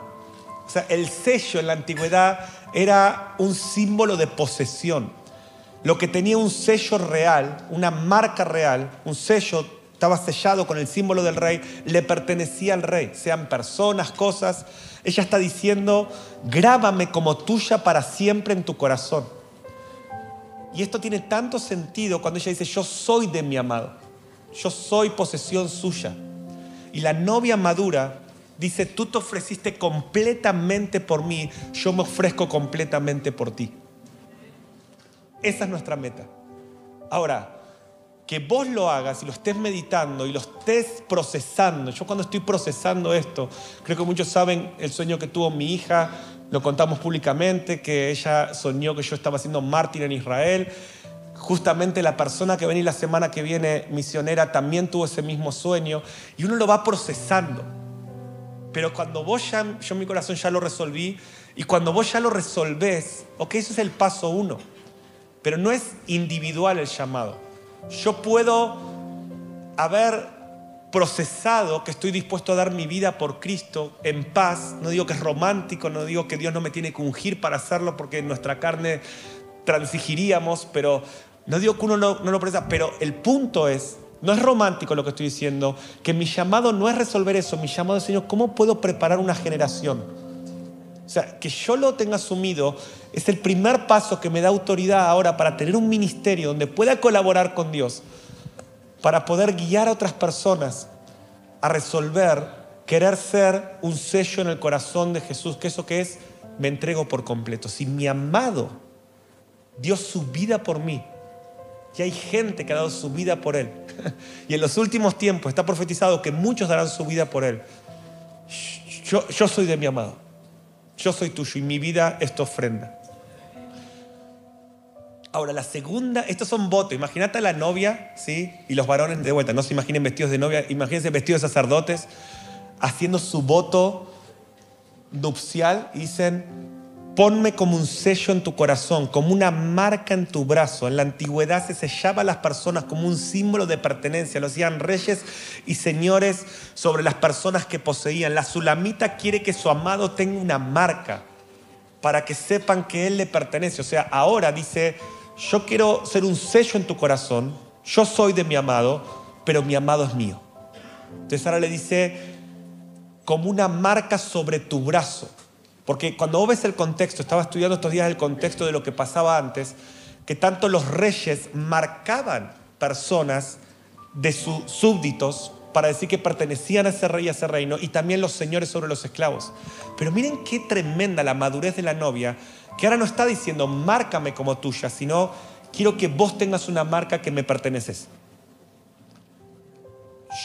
O sea, el sello en la antigüedad era un símbolo de posesión. Lo que tenía un sello real, una marca real, un sello estaba sellado con el símbolo del rey, le pertenecía al rey, sean personas, cosas. Ella está diciendo, grábame como tuya para siempre en tu corazón. Y esto tiene tanto sentido cuando ella dice, yo soy de mi amado, yo soy posesión suya. Y la novia madura dice, tú te ofreciste completamente por mí, yo me ofrezco completamente por ti. Esa es nuestra meta. Ahora, que vos lo hagas y lo estés meditando y lo estés procesando. Yo cuando estoy procesando esto, creo que muchos saben el sueño que tuvo mi hija lo contamos públicamente, que ella soñó que yo estaba siendo mártir en Israel. Justamente la persona que viene la semana que viene, misionera, también tuvo ese mismo sueño. Y uno lo va procesando. Pero cuando vos ya, yo en mi corazón ya lo resolví, y cuando vos ya lo resolvés, ok, eso es el paso uno. Pero no es individual el llamado. Yo puedo haber procesado que estoy dispuesto a dar mi vida por Cristo en paz. No digo que es romántico, no digo que Dios no me tiene que ungir para hacerlo porque en nuestra carne transigiríamos, pero no digo que uno no, lo procesa, pero el punto es, no es romántico lo que estoy diciendo, que mi llamado no es resolver eso, mi llamado es, Señor, ¿cómo puedo preparar una generación? O sea, que yo lo tenga asumido es el primer paso que me da autoridad ahora para tener un ministerio donde pueda colaborar con Dios para poder guiar a otras personas a resolver, querer ser un sello en el corazón de Jesús, que eso que es, me entrego por completo. Si mi amado dio su vida por mí, y hay gente que ha dado su vida por Él, y en los últimos tiempos está profetizado que muchos darán su vida por Él, yo, yo soy de mi amado, yo soy tuyo y mi vida es tu ofrenda. Ahora, la segunda, estos son votos. Imagínate a la novia, ¿sí? Y los varones de vuelta, no se imaginen vestidos de novia, imagínense vestidos de sacerdotes haciendo su voto nupcial y dicen, ponme como un sello en tu corazón, como una marca en tu brazo. En la antigüedad se sellaba a las personas como un símbolo de pertenencia. Lo hacían reyes y señores sobre las personas que poseían. La sulamita quiere que su amado tenga una marca para que sepan que él le pertenece. O sea, ahora dice yo quiero ser un sello en tu corazón, yo soy de mi amado, pero mi amado es mío. Entonces ahora le dice, como una marca sobre tu brazo. Porque cuando vos ves el contexto, estaba estudiando estos días el contexto de lo que pasaba antes, que tanto los reyes marcaban personas de sus súbditos para decir que pertenecían a ese rey a ese reino, y también los señores sobre los esclavos. Pero miren qué tremenda la madurez de la novia, que ahora no está diciendo, márcame como tuya, sino quiero que vos tengas una marca que me perteneces.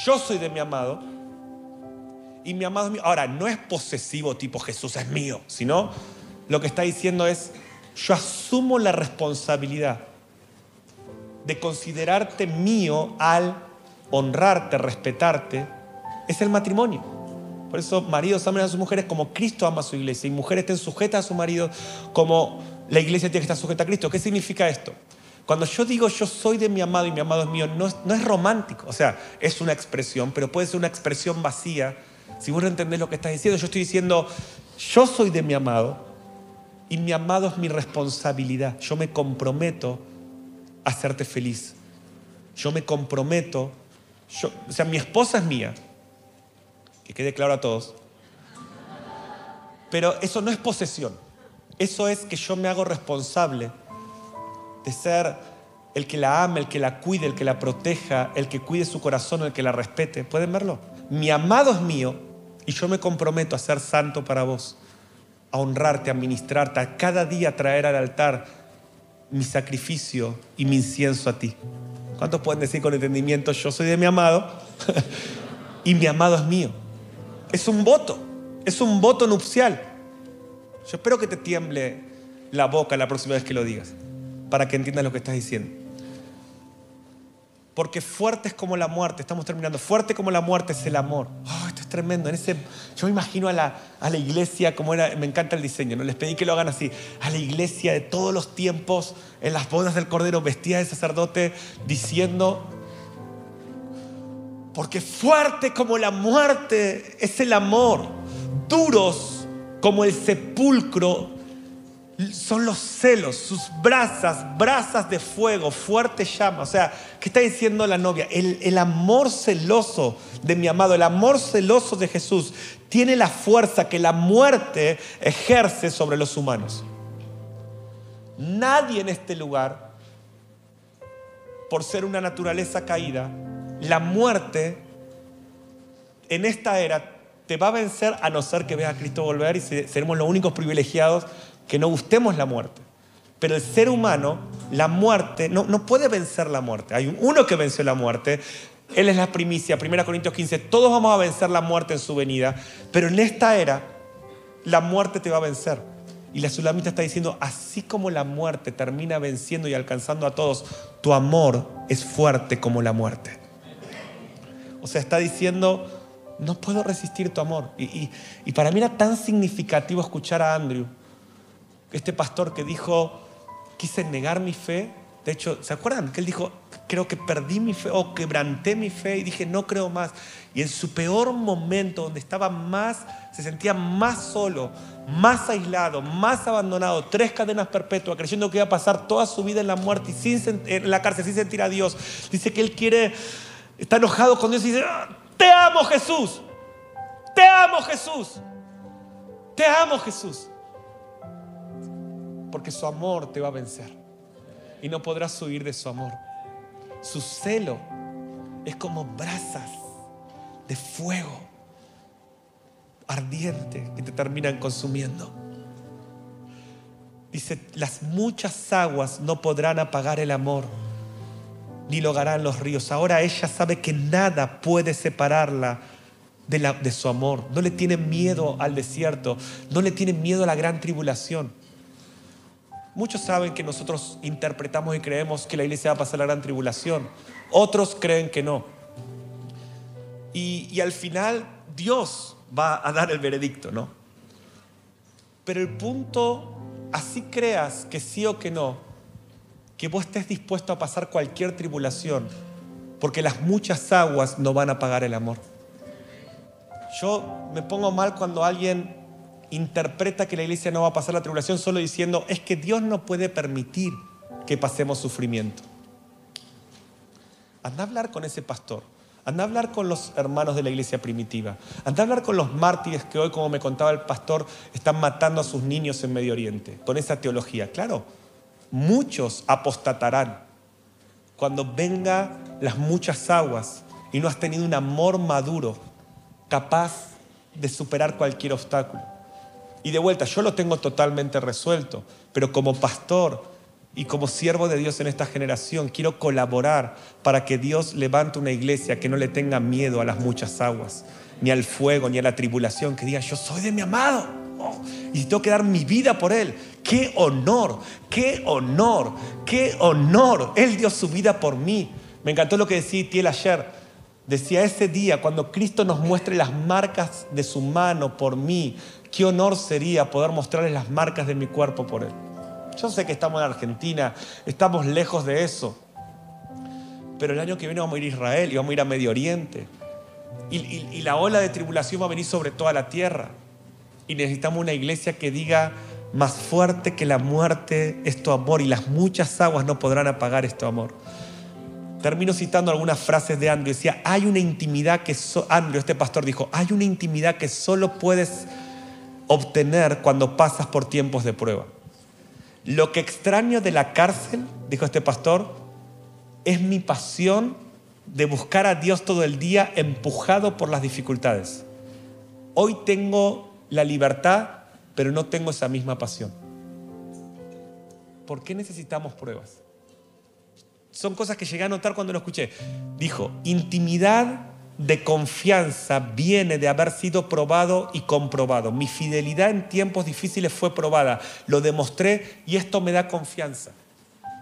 Yo soy de mi amado y mi amado es mío. Ahora, no es posesivo tipo Jesús es mío, sino lo que está diciendo es, yo asumo la responsabilidad de considerarte mío al honrarte, respetarte, es el matrimonio. Por eso maridos amen a sus mujeres como Cristo ama a su iglesia y mujeres estén sujetas a su marido como la iglesia tiene que estar sujeta a Cristo. ¿Qué significa esto? Cuando yo digo yo soy de mi amado y mi amado es mío, no es, romántico. O sea, es una expresión, pero puede ser una expresión vacía. Si vos no entendés lo que estás diciendo, yo estoy diciendo yo soy de mi amado y mi amado es mi responsabilidad. Yo me comprometo a hacerte feliz. Yo me comprometo o sea, mi esposa es mía, que quede claro a todos, pero eso no es posesión, eso es que yo me hago responsable de ser el que la ame, el que la cuide, el que la proteja, el que cuide su corazón, el que la respete. ¿Pueden verlo? Mi amado es mío y yo me comprometo a ser santo para vos, a honrarte, a ministrarte, a cada día traer al altar mi sacrificio y mi incienso a ti. ¿Cuántos pueden decir con entendimiento, yo soy de mi amado y mi amado es mío? Es un voto, es un voto nupcial. Yo espero que te tiemble la boca la próxima vez que lo digas, para que entiendas lo que estás diciendo. Porque fuerte es como la muerte, estamos terminando, fuerte como la muerte es el amor. Oh, esto es tremendo. En ese, yo me imagino a la, a la iglesia, como era, me encanta el diseño, ¿no? les pedí que lo hagan así, a la iglesia de todos los tiempos, en las bodas del Cordero, vestida de sacerdote, diciendo, porque fuerte como la muerte es el amor, duros como el sepulcro son los celos, sus brasas, brasas de fuego, fuerte llama. O sea, ¿qué está diciendo la novia? El, el, amor celoso de mi amado, el amor celoso de Jesús, tiene la fuerza que la muerte ejerce sobre los humanos. Nadie en este lugar, por ser una naturaleza caída, la muerte en esta era te va a vencer a no ser que veas a Cristo volver y seremos los únicos privilegiados que no gustemos la muerte. Pero el ser humano, la muerte, no, no puede vencer la muerte. Hay uno que venció la muerte. Él es la primicia, 1 Corintios 15. Todos vamos a vencer la muerte en su venida. Pero en esta era, la muerte te va a vencer. Y la sulamita está diciendo, así como la muerte termina venciendo y alcanzando a todos, tu amor es fuerte como la muerte. O sea, está diciendo, no puedo resistir tu amor. Y, y para mí era tan significativo escuchar a Andrew este pastor que dijo, quise negar mi fe. De hecho, ¿se acuerdan? Que él dijo, creo que perdí mi fe o quebranté mi fe y dije, no creo más. Y en su peor momento, donde estaba más, se sentía más solo, más aislado, más abandonado, tres cadenas perpetuas, creyendo que iba a pasar toda su vida en la muerte y sin, en la cárcel sin sentir a Dios. Dice que él quiere, está enojado con Dios y dice, ah, te amo Jesús, te amo Jesús, te amo Jesús porque su amor te va a vencer y no podrás huir de su amor. Su celo es como brasas de fuego ardiente que te terminan consumiendo. Dice, las muchas aguas no podrán apagar el amor, ni lo harán los ríos. Ahora ella sabe que nada puede separarla de, la, de su amor. No le tiene miedo al desierto, no le tiene miedo a la gran tribulación. Muchos saben que nosotros interpretamos y creemos que la iglesia va a pasar la gran tribulación. Otros creen que no. Y, al final Dios va a dar el veredicto, ¿no? Pero el punto, así creas que sí o que no, que vos estés dispuesto a pasar cualquier tribulación, porque las muchas aguas no van a pagar el amor. Yo me pongo mal cuando alguien interpreta que la iglesia no va a pasar la tribulación solo diciendo, es que Dios no puede permitir que pasemos sufrimiento. Anda a hablar con ese pastor, Anda a hablar con los hermanos de la iglesia primitiva. Anda a hablar con los mártires que hoy, como me contaba el pastor, están matando a sus niños en Medio Oriente, con esa teología. Claro, muchos apostatarán cuando venga las muchas aguas y no has tenido un amor maduro capaz de superar cualquier obstáculo. Y de vuelta, yo lo tengo totalmente resuelto, pero como pastor y como siervo de Dios en esta generación, quiero colaborar para que Dios levante una iglesia que no le tenga miedo a las muchas aguas, ni al fuego, ni a la tribulación, que diga, yo soy de mi amado. Y tengo que dar mi vida por Él. ¡Qué honor! ¡Qué honor! ¡Qué honor! Él dio su vida por mí. Me encantó lo que decía Tiel ayer. Decía, ese día, cuando Cristo nos muestre las marcas de su mano por mí, qué honor sería poder mostrarles las marcas de mi cuerpo por Él. Yo sé que estamos en Argentina, estamos lejos de eso. Pero el año que viene vamos a ir a Israel y vamos a ir a Medio Oriente. Y la ola de tribulación va a venir sobre toda la tierra. Y necesitamos una iglesia que diga, más fuerte que la muerte es tu amor y las muchas aguas no podrán apagar este amor. Termino citando algunas frases de Andrew. Decía, hay una intimidad que... Andrew, este pastor dijo, hay una intimidad que solo puedes obtener cuando pasas por tiempos de prueba. Lo que extraño de la cárcel, dijo este pastor, es mi pasión de buscar a Dios todo el día empujado por las dificultades. Hoy tengo la libertad, pero no tengo esa misma pasión. ¿Por qué necesitamos pruebas? Son cosas que llegué a notar cuando lo escuché. Dijo, intimidad de confianza viene de haber sido probado y comprobado. Mi fidelidad en tiempos difíciles fue probada. Lo demostré y esto me da confianza.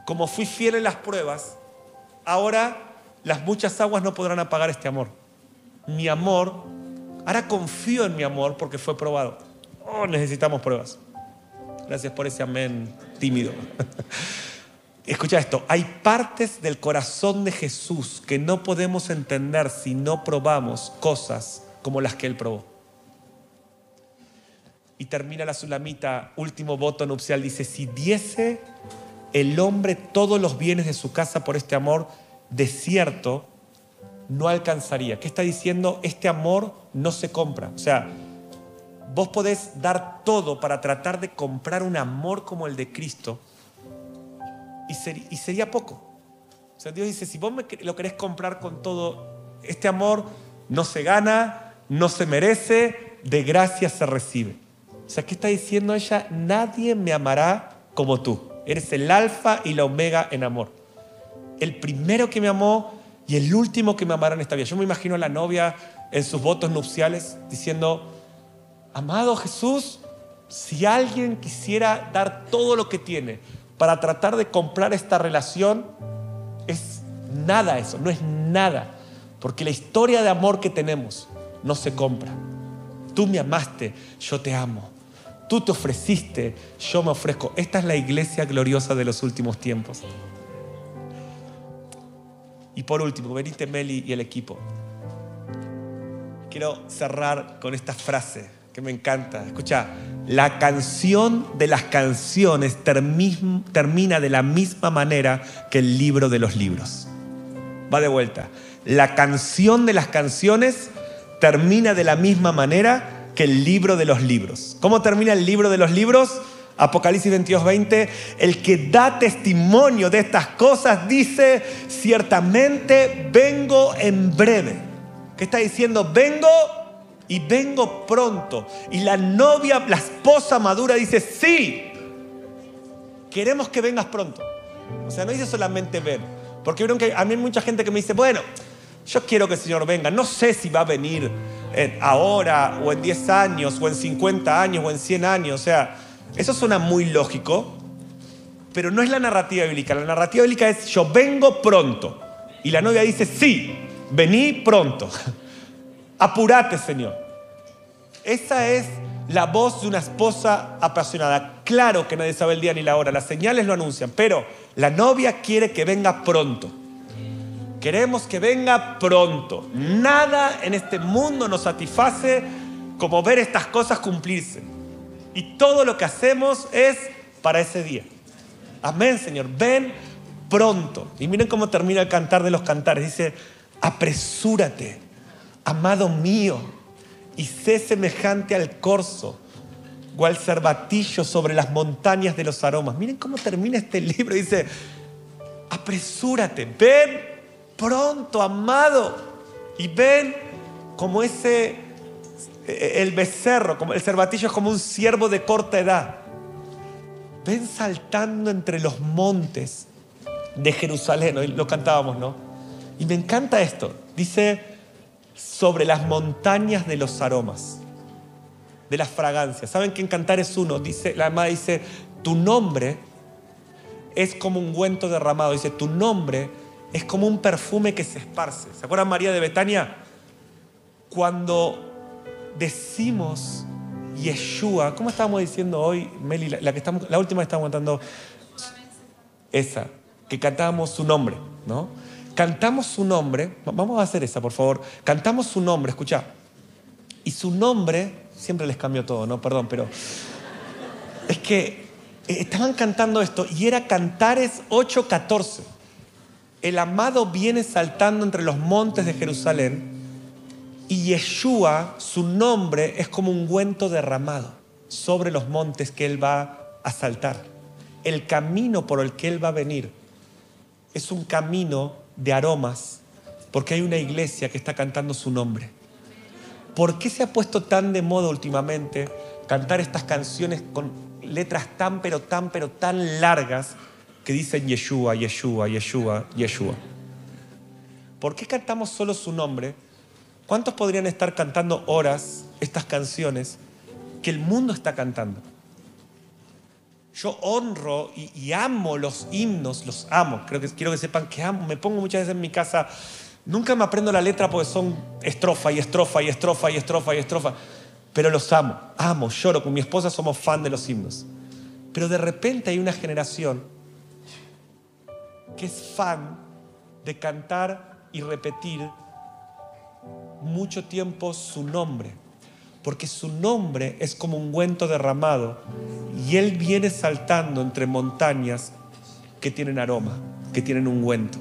Como fui fiel en las pruebas, ahora las muchas aguas no podrán apagar este amor. Mi amor, ahora confío en mi amor porque fue probado. Oh, necesitamos pruebas. Gracias por ese amén tímido. Escucha esto, hay partes del corazón de Jesús que no podemos entender si no probamos cosas como las que Él probó. Y termina la sulamita, último voto nupcial, dice, si diese el hombre todos los bienes de su casa por este amor, de cierto, no alcanzaría. ¿Qué está diciendo? Este amor no se compra. O sea, vos podés dar todo para tratar de comprar un amor como el de Cristo, y, sería poco. O sea, Dios dice, si vos lo querés comprar con todo, este amor no se gana, no se merece, de gracia se recibe. O sea, ¿qué está diciendo ella? Nadie me amará como tú. Eres el alfa y la omega en amor. El primero que me amó y el último que me amará en esta vida. Yo me imagino a la novia en sus votos nupciales diciendo, amado Jesús, si alguien quisiera dar todo lo que tiene para tratar de comprar esta relación es nada eso, no es nada. Porque la historia de amor que tenemos no se compra. Tú me amaste, yo te amo. Tú te ofreciste, yo me ofrezco. Esta es la iglesia gloriosa de los últimos tiempos. Y por último, venite Meli y el equipo. Quiero cerrar con esta frase que me encanta. Escucha, la canción de las canciones termina de la misma manera que el libro de los libros. Va de vuelta. La canción de las canciones termina de la misma manera que el libro de los libros. ¿Cómo termina el libro de los libros? Apocalipsis 22, 20, el que da testimonio de estas cosas dice, ciertamente vengo en breve. ¿Qué está diciendo? Vengo y vengo pronto. Y la novia, la esposa madura dice, sí, queremos que vengas pronto. O sea, no dice solamente ven. Porque que a mí hay mucha gente que me dice, bueno, yo quiero que el Señor venga. No sé si va a venir ahora o en 10 años o en 50 años o en 100 años. O sea, eso suena muy lógico, pero no es la narrativa bíblica. La narrativa bíblica es yo vengo pronto. Y la novia dice, sí, vení pronto. Apúrate, Señor. Esa es la voz de una esposa apasionada. Claro que nadie sabe el día ni la hora, las señales lo anuncian, pero la novia quiere que venga pronto. Queremos que venga pronto. Nada en este mundo nos satisface como ver estas cosas cumplirse. Y todo lo que hacemos es para ese día. Amén, Señor. Ven pronto. Y miren cómo termina el cantar de los cantares. Dice, Apresúrate, amado mío, y sé semejante al corzo o al cervatillo sobre las montañas de los aromas. Miren cómo termina este libro. Dice, apresúrate, ven pronto, amado, y ven como ese, el becerro, el cervatillo es como un siervo de corta edad. Ven saltando entre los montes de Jerusalén. Hoy lo cantábamos, ¿no? Y me encanta esto. Dice, sobre las montañas de los aromas, de las fragancias. ¿Saben que en Cantar es uno? Dice, la amada dice, tu nombre es como un ungüento derramado. Dice, tu nombre es como un perfume que se esparce. ¿Se acuerdan María de Betania? Cuando decimos Yeshua, ¿cómo estábamos diciendo hoy, Meli? La, que estamos, la última que estábamos cantando, esa, que cantábamos su nombre, ¿no? Cantamos su nombre, vamos a hacer esa, por favor. Cantamos su nombre, escucha. Y su nombre, siempre les cambio todo, ¿no? Perdón, pero es que eh, estaban cantando esto y era Cantares 8:14. El amado viene saltando entre los montes de Jerusalén y Yeshua, su nombre, es como un ungüento derramado sobre los montes que él va a saltar. El camino por el que él va a venir es un camino de aromas, porque hay una iglesia que está cantando su nombre. ¿Por qué se ha puesto tan de moda últimamente cantar estas canciones con letras tan, pero tan, pero tan largas que dicen Yeshua, Yeshua, Yeshua, Yeshua? ¿Por qué cantamos solo su nombre? ¿Cuántos podrían estar cantando horas estas canciones que el mundo está cantando? Yo honro y, amo los himnos, los amo. Creo que quiero que sepan que amo. Me pongo muchas veces en mi casa. Nunca me aprendo la letra porque son estrofa y estrofa y estrofa y estrofa y estrofa. Pero los amo, amo, lloro. Con mi esposa somos fan de los himnos. Pero de repente hay una generación que es fan de cantar y repetir mucho tiempo su nombre porque su nombre es como un ungüento derramado y Él viene saltando entre montañas que tienen aroma, que tienen ungüento.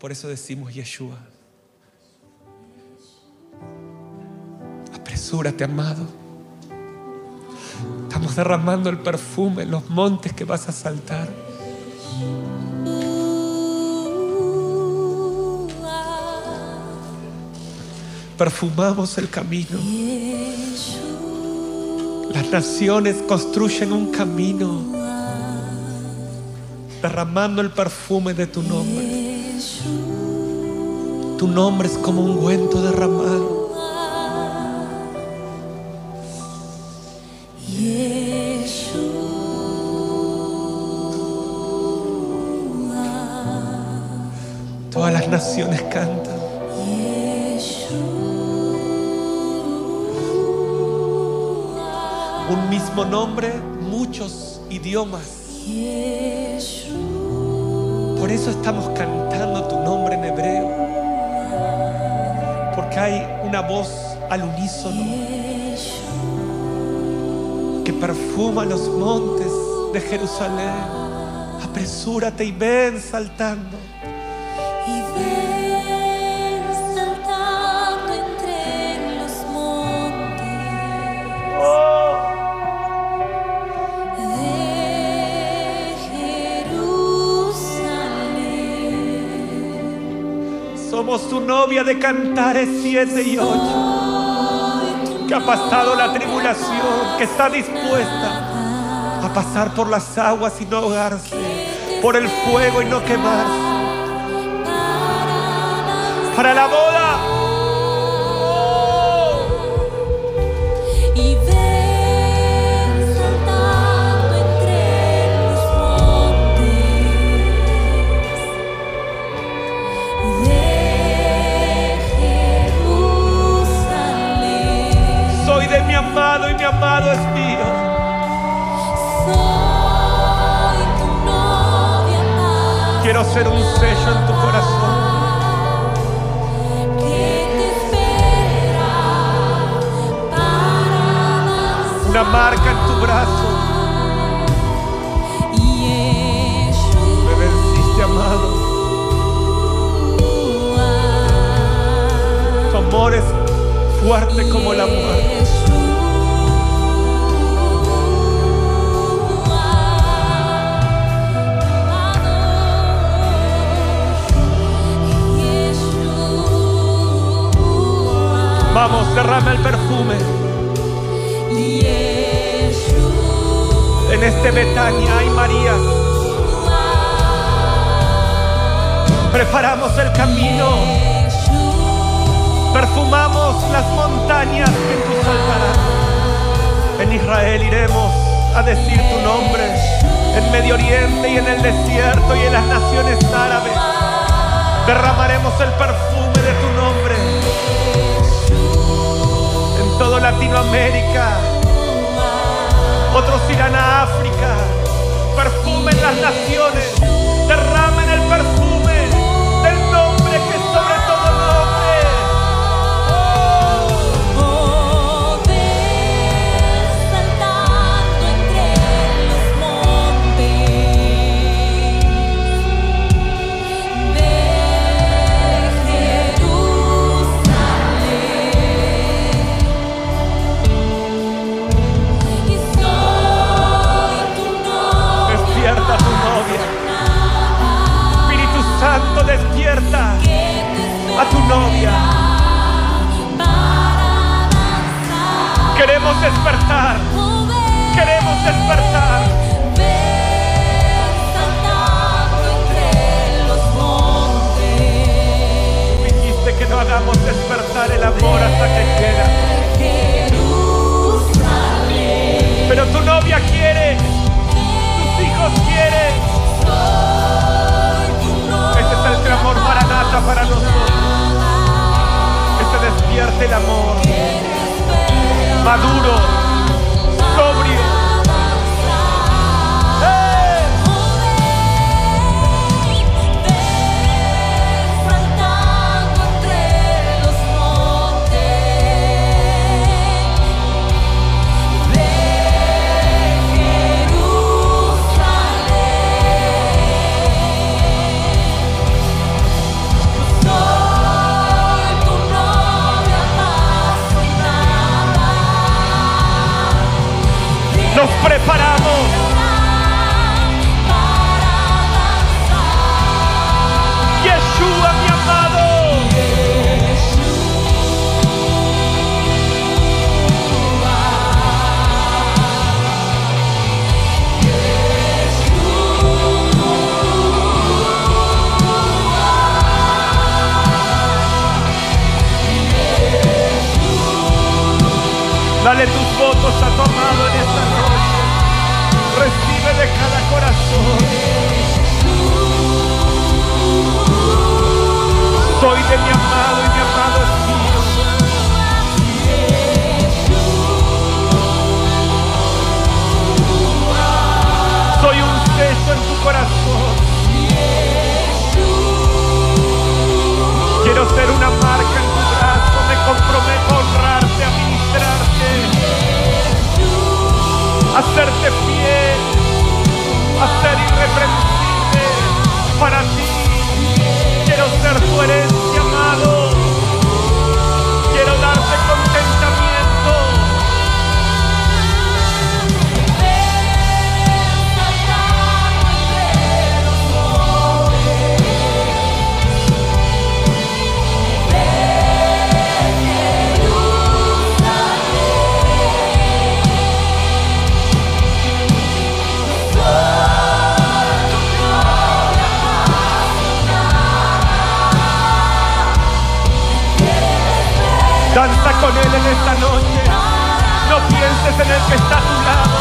Por eso decimos Yeshua. Apresúrate, amado. Estamos derramando el perfume en los montes que vas a saltar. Perfumamos el camino. Las naciones construyen un camino derramando el perfume de tu nombre. Tu nombre es como un ungüento derramado. Todas las naciones cantan. Un mismo nombre, muchos idiomas. Por eso estamos cantando tu nombre en hebreo. Porque hay una voz al unísono que perfuma los montes de Jerusalén. Apresúrate y ven saltando. Tu novia de Cantares 7 y 8, que ha pasado la tribulación, que está dispuesta a pasar por las aguas y no ahogarse, por el fuego y no quemarse. Para la boda es mío. Quiero ser un sello en tu corazón. que te espera para Una marca en tu brazo. Me venciste, amado. Tu amor es fuerte como la muerte. Vamos, derrama el perfume. En este Betania hay Marías. Preparamos el camino. Perfumamos las montañas que tú salvarás. En Israel iremos a decir tu nombre. En Medio Oriente y en el desierto y en las naciones árabes. Derramaremos el perfume Latinoamérica. Otros irán a África. Perfumen las naciones. Queremos despertar. Queremos despertar. Que no hagamos despertar el amor hasta que quiera. Pero tu novia quiere. Tus hijos quieren. Ese es el clamor maranata para nosotros. Que se despierte el amor. Maduro. Nos preparamos. Dale tus votos a tu amado cada corazón. Soy de mi amado y mi amado es mío. Soy un sello en tu corazón. Quiero ser una marca en tu brazo. Me comprometo a honrarte, a ministrarte, a fiel, irreprensible para ti. Quiero ser tu herencia, con él en esta noche. No pienses en el que está a tu lado.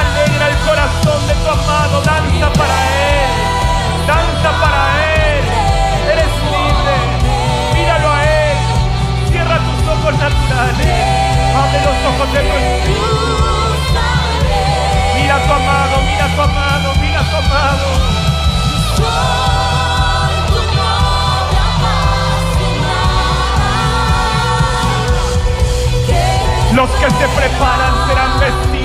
Alegra el corazón de tu amado. Danza para él. Danza para él. Eres libre. Míralo a él. Cierra tus ojos naturales. Abre los ojos de tu espíritu. Mira a tu amado, mira a tu amado, mira a tu amado. Los que se preparan serán vestidos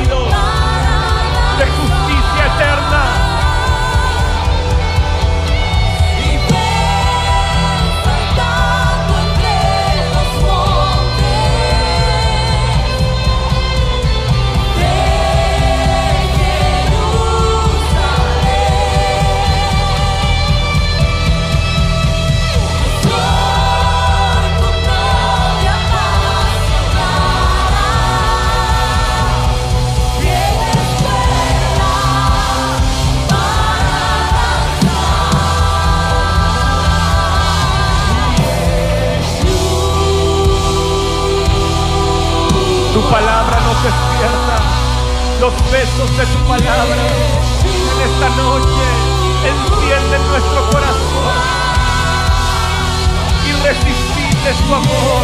los besos de tu palabra. En esta noche encienden nuestro corazón irresistible es tu amor.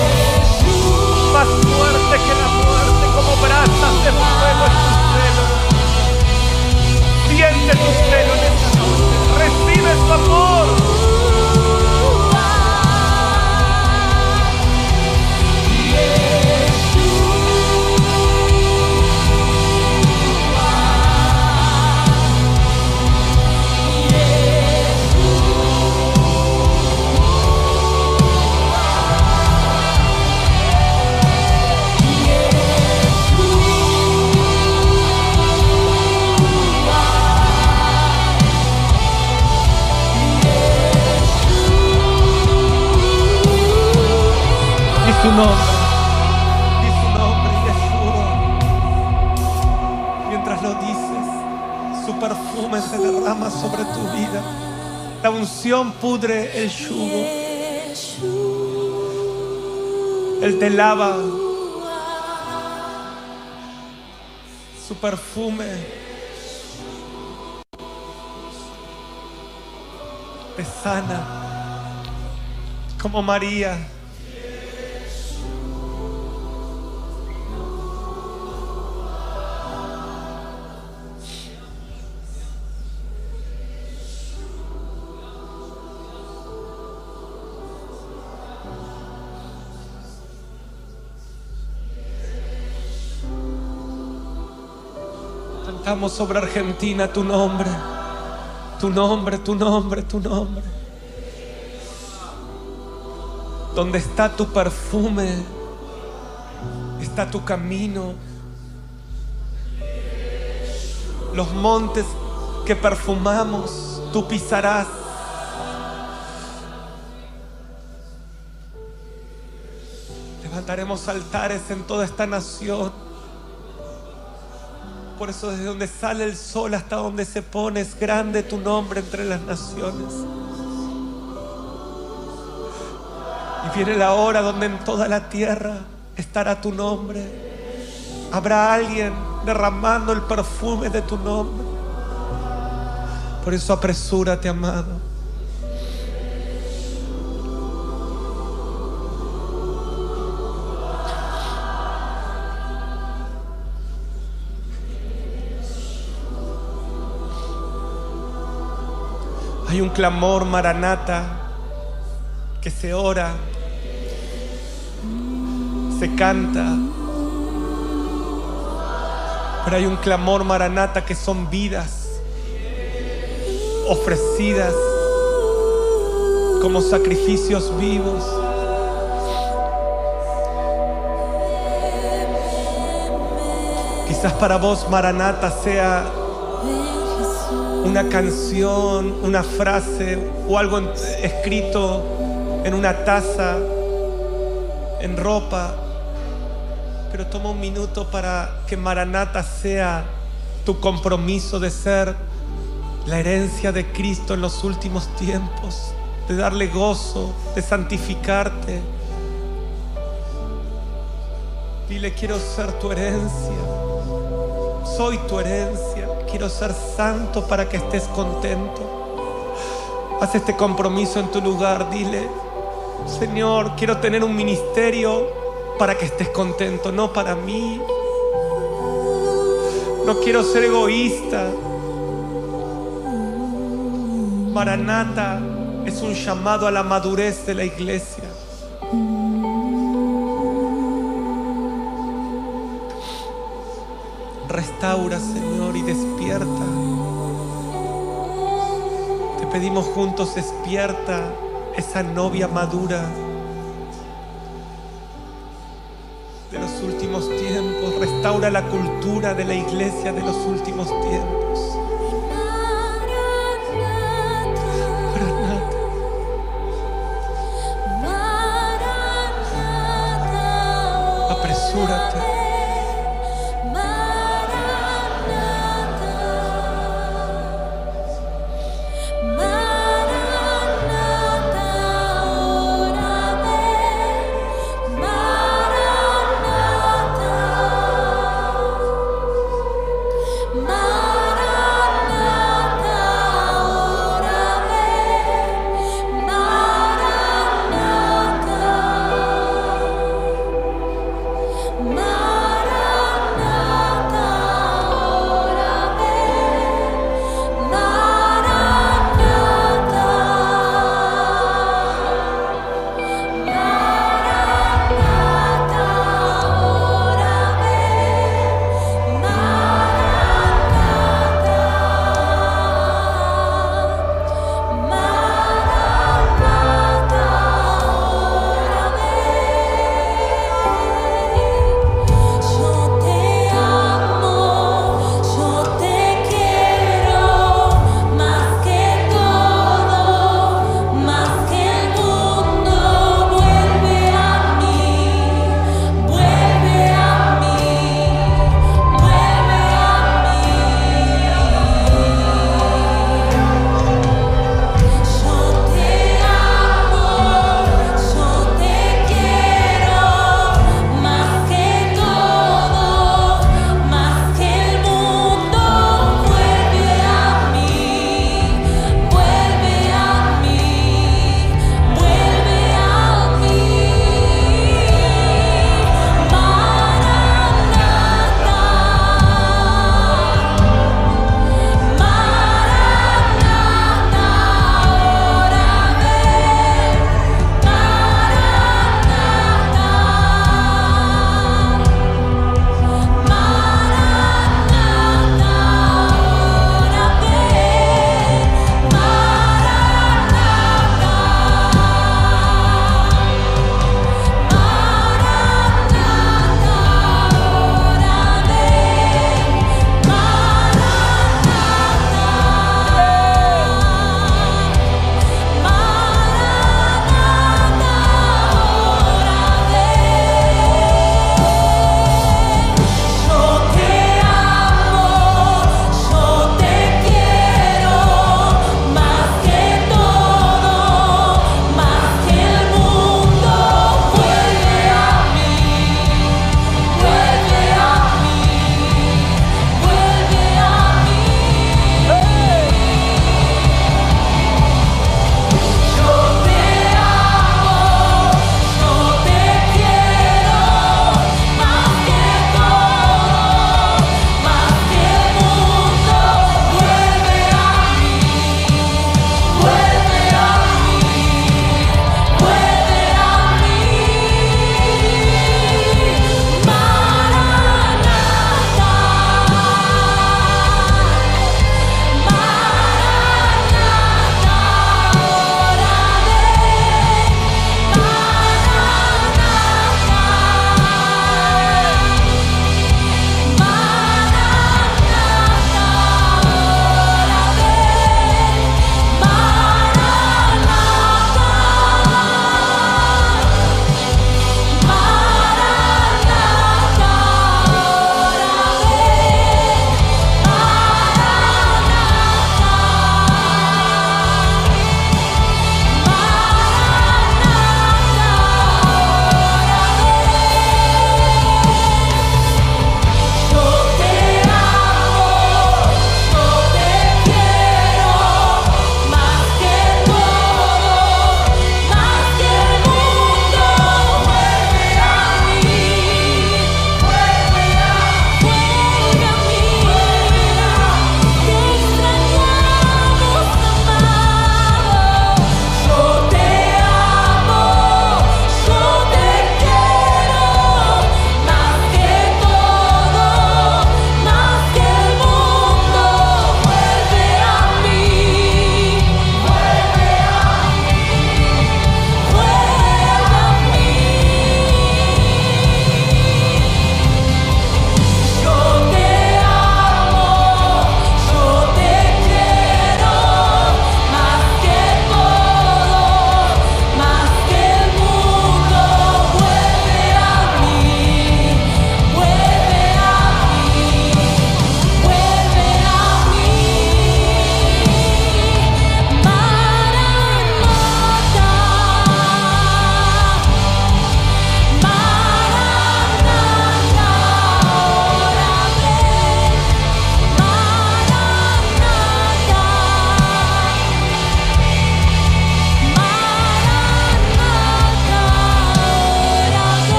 Más fuerte que la muerte como brasas de fuego en tu celo siente tu celo en esta noche. Recibe su amor el yugo. Él te lava su perfume. Te sana como María Sobre Argentina tu nombre, tu nombre, tu nombre, tu nombre. Donde está tu perfume, está tu camino. Los montes que perfumamos, tú pisarás. Levantaremos altares en toda esta nación. Por eso desde donde sale el sol hasta donde se pone es grande tu nombre entre las naciones. Y viene la hora donde en toda la tierra estará tu nombre. Habrá alguien derramando el perfume de tu nombre. Por eso apresúrate, amado. Hay un clamor maranata que se ora, se canta. Pero hay un clamor maranata que son vidas ofrecidas como sacrificios vivos. Quizás para vos Maranata sea una canción, una frase o algo escrito en una taza, en ropa. Pero toma un minuto para que Maranata sea tu compromiso de ser la herencia de Cristo en los últimos tiempos, de darle gozo, de santificarte. Dile, quiero ser tu herencia, soy tu herencia, quiero ser santo para que estés contento. Haz este compromiso en tu lugar, dile, Señor, quiero tener un ministerio para que estés contento, no para mí. No quiero ser egoísta. Maranata es un llamado a la madurez de la iglesia. Restaura, Señor, pedimos juntos, despierta esa novia madura de los últimos tiempos. Restaura la cultura de la iglesia de los últimos tiempos.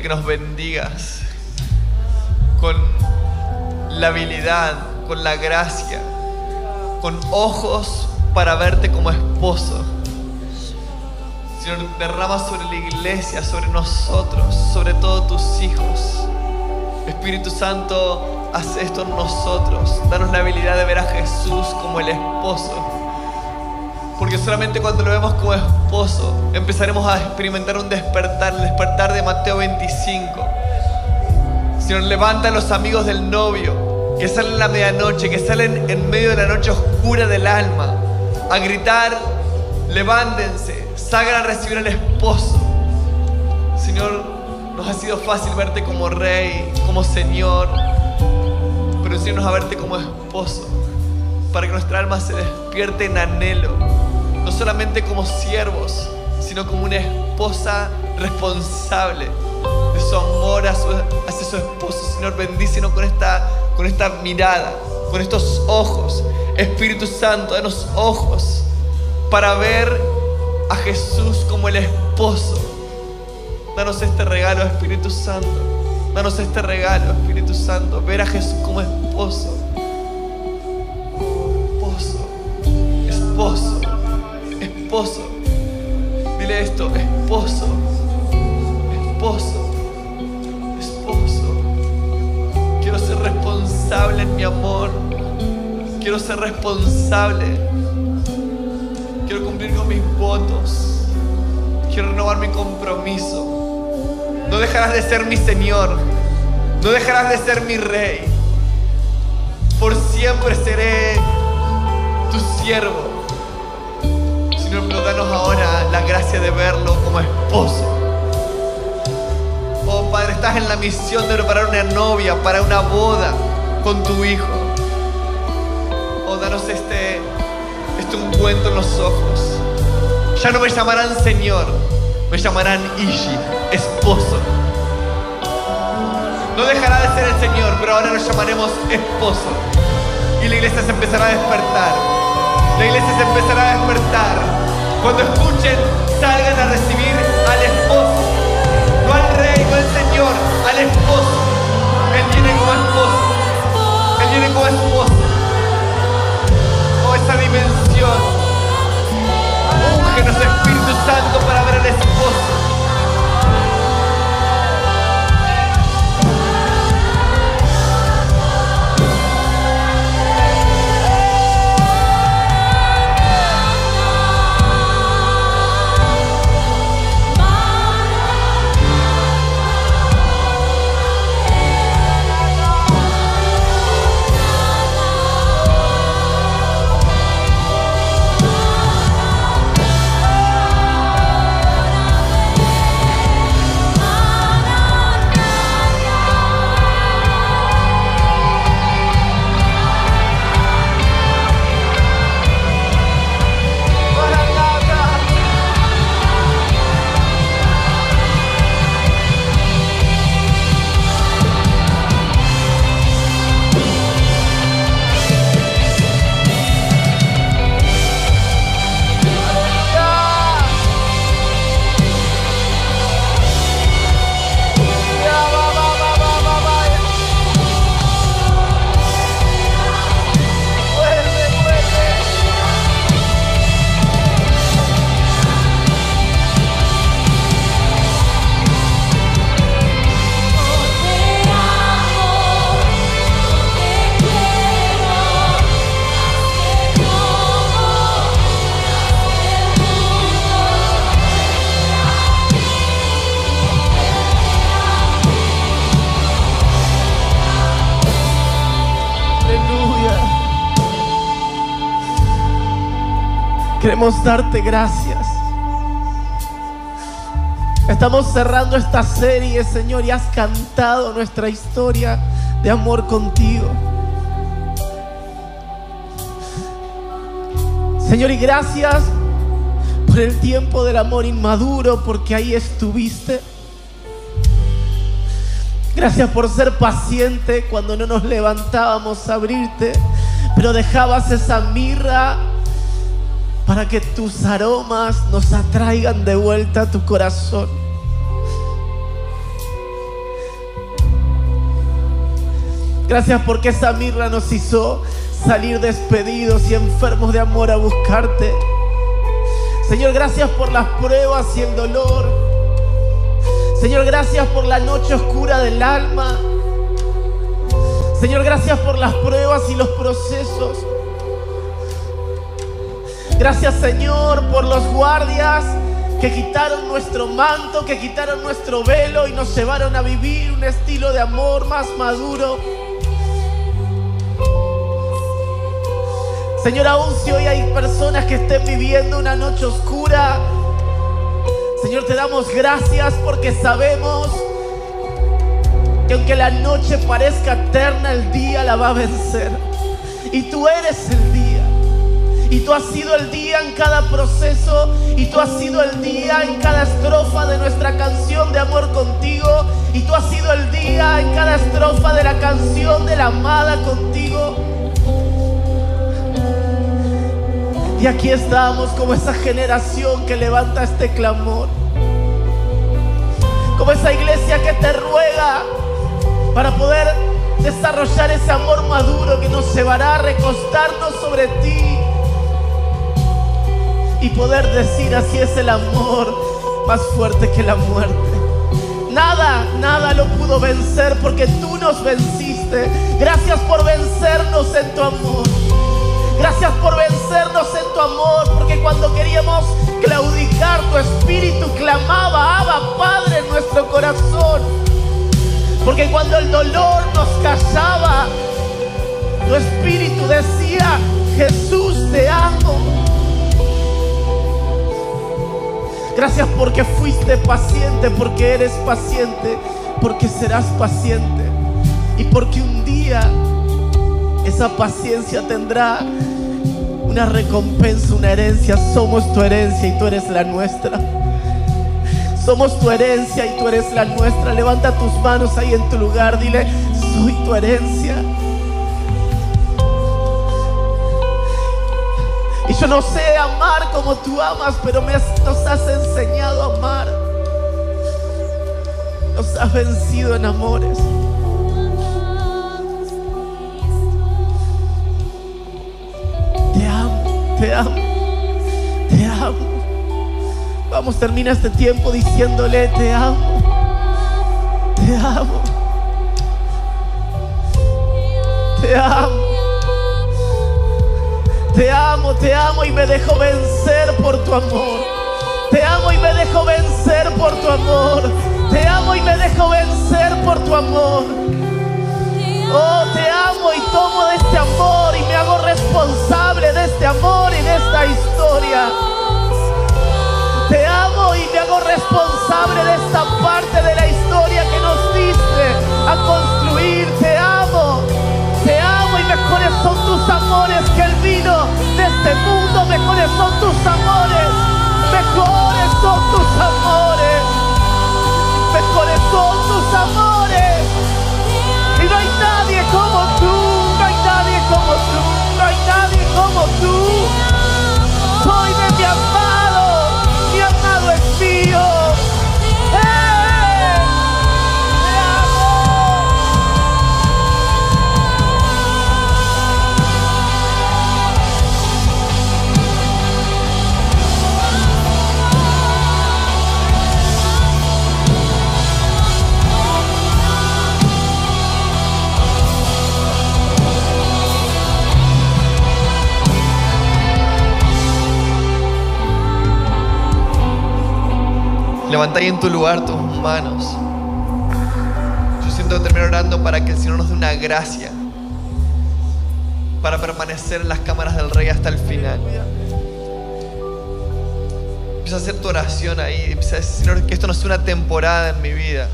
Que nos bendigas con la habilidad, con la gracia, con ojos para verte como esposo. Señor, derrama sobre la iglesia, sobre nosotros, sobre todos tus hijos. Espíritu Santo, haz esto en nosotros. Danos la habilidad de ver a Jesús como el esposo. Porque solamente cuando lo vemos como esposo empezaremos a experimentar un despertar, el despertar de Mateo 25. Señor, levanta a los amigos del novio que salen en la medianoche, que salen en medio de la noche oscura del alma, a gritar, levántense, salgan a recibir al esposo. Señor, nos ha sido fácil verte como rey, como Señor, pero enséñanos a verte como esposo, para que nuestra alma se despierte en anhelo, solamente como siervos, sino como una esposa responsable de su amor a su- hacia su esposo. Señor, bendícenos con esta, con esta mirada, con estos ojos. Espíritu Santo, danos ojos para ver a Jesús como el esposo. Danos este regalo, Espíritu Santo. Danos este regalo, Espíritu Santo. Ver a Jesús como. Esposo. Esposo. Dile esto, esposo. Esposo. Esposo. Quiero ser responsable en mi amor. Quiero ser responsable. Quiero cumplir con mis votos. Quiero renovar mi compromiso. No dejarás de ser mi Señor. No dejarás de ser mi Rey. Por siempre seré tu siervo. Señor, pero danos ahora la gracia de verlo como esposo. Oh Padre, estás en la misión de preparar una novia para una boda con tu Hijo. Oh, danos este, este ungüento en los ojos. Ya no me llamarán Señor, me llamarán Ishi, esposo. No dejará de ser el Señor, pero ahora nos llamaremos esposo. Y la iglesia se empezará a despertar. La iglesia se empezará a despertar. Cuando escuchen, salgan a recibir al esposo. No al rey, no al Señor, al esposo. Él viene como esposo. Él viene como esposo. Oh, esa dimensión. Úngenos, Espíritu Santo, para ver al esposo. Queremos darte gracias. Estamos cerrando esta serie, Señor, y has cantado nuestra historia de amor contigo. Señor, y gracias por el tiempo del amor inmaduro, porque ahí estuviste. Gracias por ser paciente cuando no nos levantábamos a abrirte, pero dejabas esa mirra para que tus aromas nos atraigan de vuelta a tu corazón. Gracias porque esa mirra nos hizo salir despedidos y enfermos de amor a buscarte. Señor, gracias por las pruebas y el dolor. Señor, gracias por la noche oscura del alma. Señor, gracias por las pruebas y los procesos. Gracias, Señor, por los guardias que quitaron nuestro manto, que quitaron nuestro velo y nos llevaron a vivir un estilo de amor más maduro. Señor, aún si hoy hay personas que estén viviendo una noche oscura, Señor, te damos gracias porque sabemos que aunque la noche parezca eterna, el día la va a vencer. Y tú eres el. Y tú has sido el día en cada proceso. Y tú has sido el día en cada estrofa de nuestra canción de amor contigo. Y tú has sido el día en cada estrofa de la canción de la amada contigo. Y aquí estamos como esa generación que levanta este clamor. Como esa iglesia que te ruega para poder desarrollar ese amor maduro que nos llevará a recostarnos sobre ti y poder decir así es el amor más fuerte que la muerte. Nada, nada lo pudo vencer porque tú nos venciste. Gracias por vencernos en tu amor. Gracias por vencernos en tu amor, porque cuando queríamos claudicar, tu espíritu clamaba, Abba Padre en nuestro corazón. Porque cuando el dolor nos callaba, tu espíritu decía, Jesús te amo. Gracias porque fuiste paciente, porque eres paciente, porque serás paciente. Y porque un día esa paciencia tendrá una recompensa, una herencia. Somos tu herencia y tú eres la nuestra. Somos tu herencia y tú eres la nuestra. Levanta tus manos ahí en tu lugar. Dile, soy tu herencia. Y yo no sé amar como tú amas, pero me nos has enseñado a amar. Nos has vencido en amores. Te amo, te amo, te amo. Vamos, termina este tiempo diciéndole, te amo, te amo, te amo, te amo, te amo y me dejo vencer por tu amor. Te amo y me dejo vencer por tu amor. Te amo y me dejo vencer por tu amor. Oh, te amo y tomo de este amor y me hago responsable de este amor y de esta historia. Te amo y me hago responsable de esta parte de la historia que nos diste a construir. Mejores son tus amores que el vino de este mundo. Mejores son tus amores, mejores son tus amores, mejores son tus amores. Y no hay nadie como tú, no hay nadie como tú, no hay nadie como tú. Levanta ahí en tu lugar tus manos. Yo siento que termino orando para que el Señor nos dé una gracia para permanecer en las cámaras del Rey hasta el final. Empieza a hacer tu oración ahí. Empieza a decir, Señor, que esto no sea una temporada en mi vida.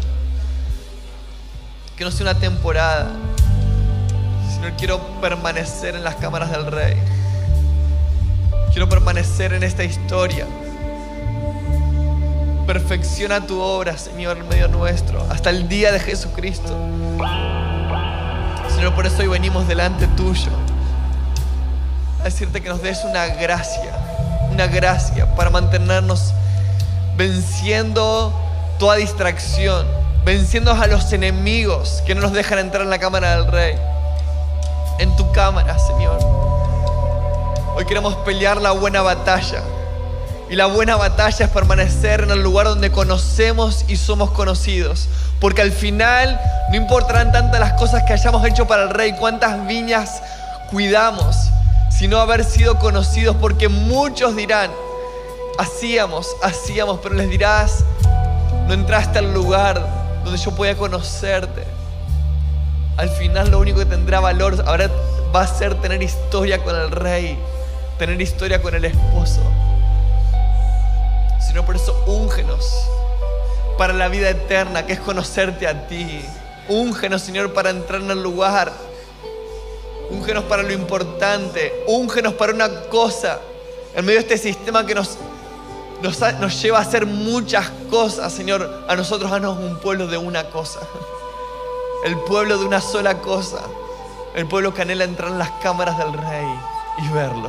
Que no sea una temporada. Señor, quiero permanecer en las cámaras del Rey. Quiero permanecer en esta historia. Perfecciona tu obra, Señor, en medio nuestro, hasta el día de Jesucristo. Señor, por eso hoy venimos delante tuyo a decirte que nos des una gracia, una gracia para mantenernos venciendo toda distracción, venciendo a los enemigos que no nos dejan entrar en la cámara del rey. En tu cámara, Señor. Hoy queremos pelear la buena batalla. Y la buena batalla es permanecer en el lugar donde conocemos y somos conocidos. Porque al final no importarán tantas las cosas que hayamos hecho para el rey, cuántas viñas cuidamos, sino haber sido conocidos. Porque muchos dirán, hacíamos, hacíamos, pero les dirás, no entraste al lugar donde yo podía conocerte. Al final lo único que tendrá valor ahora va a ser tener historia con el rey, tener historia con el esposo. Sino por eso úngenos para la vida eterna, que es conocerte a ti. Úngenos, Señor, para entrar en el lugar. Úngenos para lo importante. Úngenos para una cosa. En medio de este sistema que nos, nos, lleva a hacer muchas cosas, Señor, a nosotros haznos un pueblo de una cosa. El pueblo de una sola cosa. El pueblo que anhela entrar en las cámaras del rey y verlo.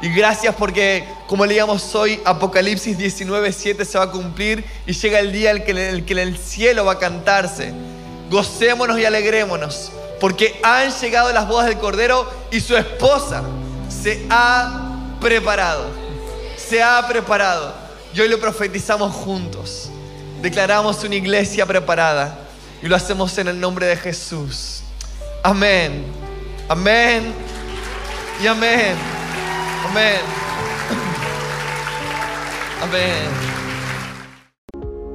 Y gracias porque, como leíamos hoy, Apocalipsis 19, 7 se va a cumplir y llega el día en el que en el cielo va a cantarse. Gocémonos y alegrémonos, porque han llegado las bodas del Cordero y su esposa se ha preparado. Se ha preparado. Y hoy lo profetizamos juntos. Declaramos una iglesia preparada y lo hacemos en el nombre de Jesús. Amén. Amén. Y amén. Amén. Amén.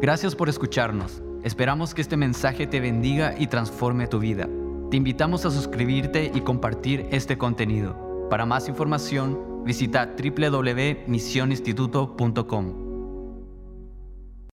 Gracias por escucharnos. Esperamos que este mensaje te bendiga y transforme tu vida. Te invitamos a suscribirte y compartir este contenido. Para más información, visita www.misioninstituto.com.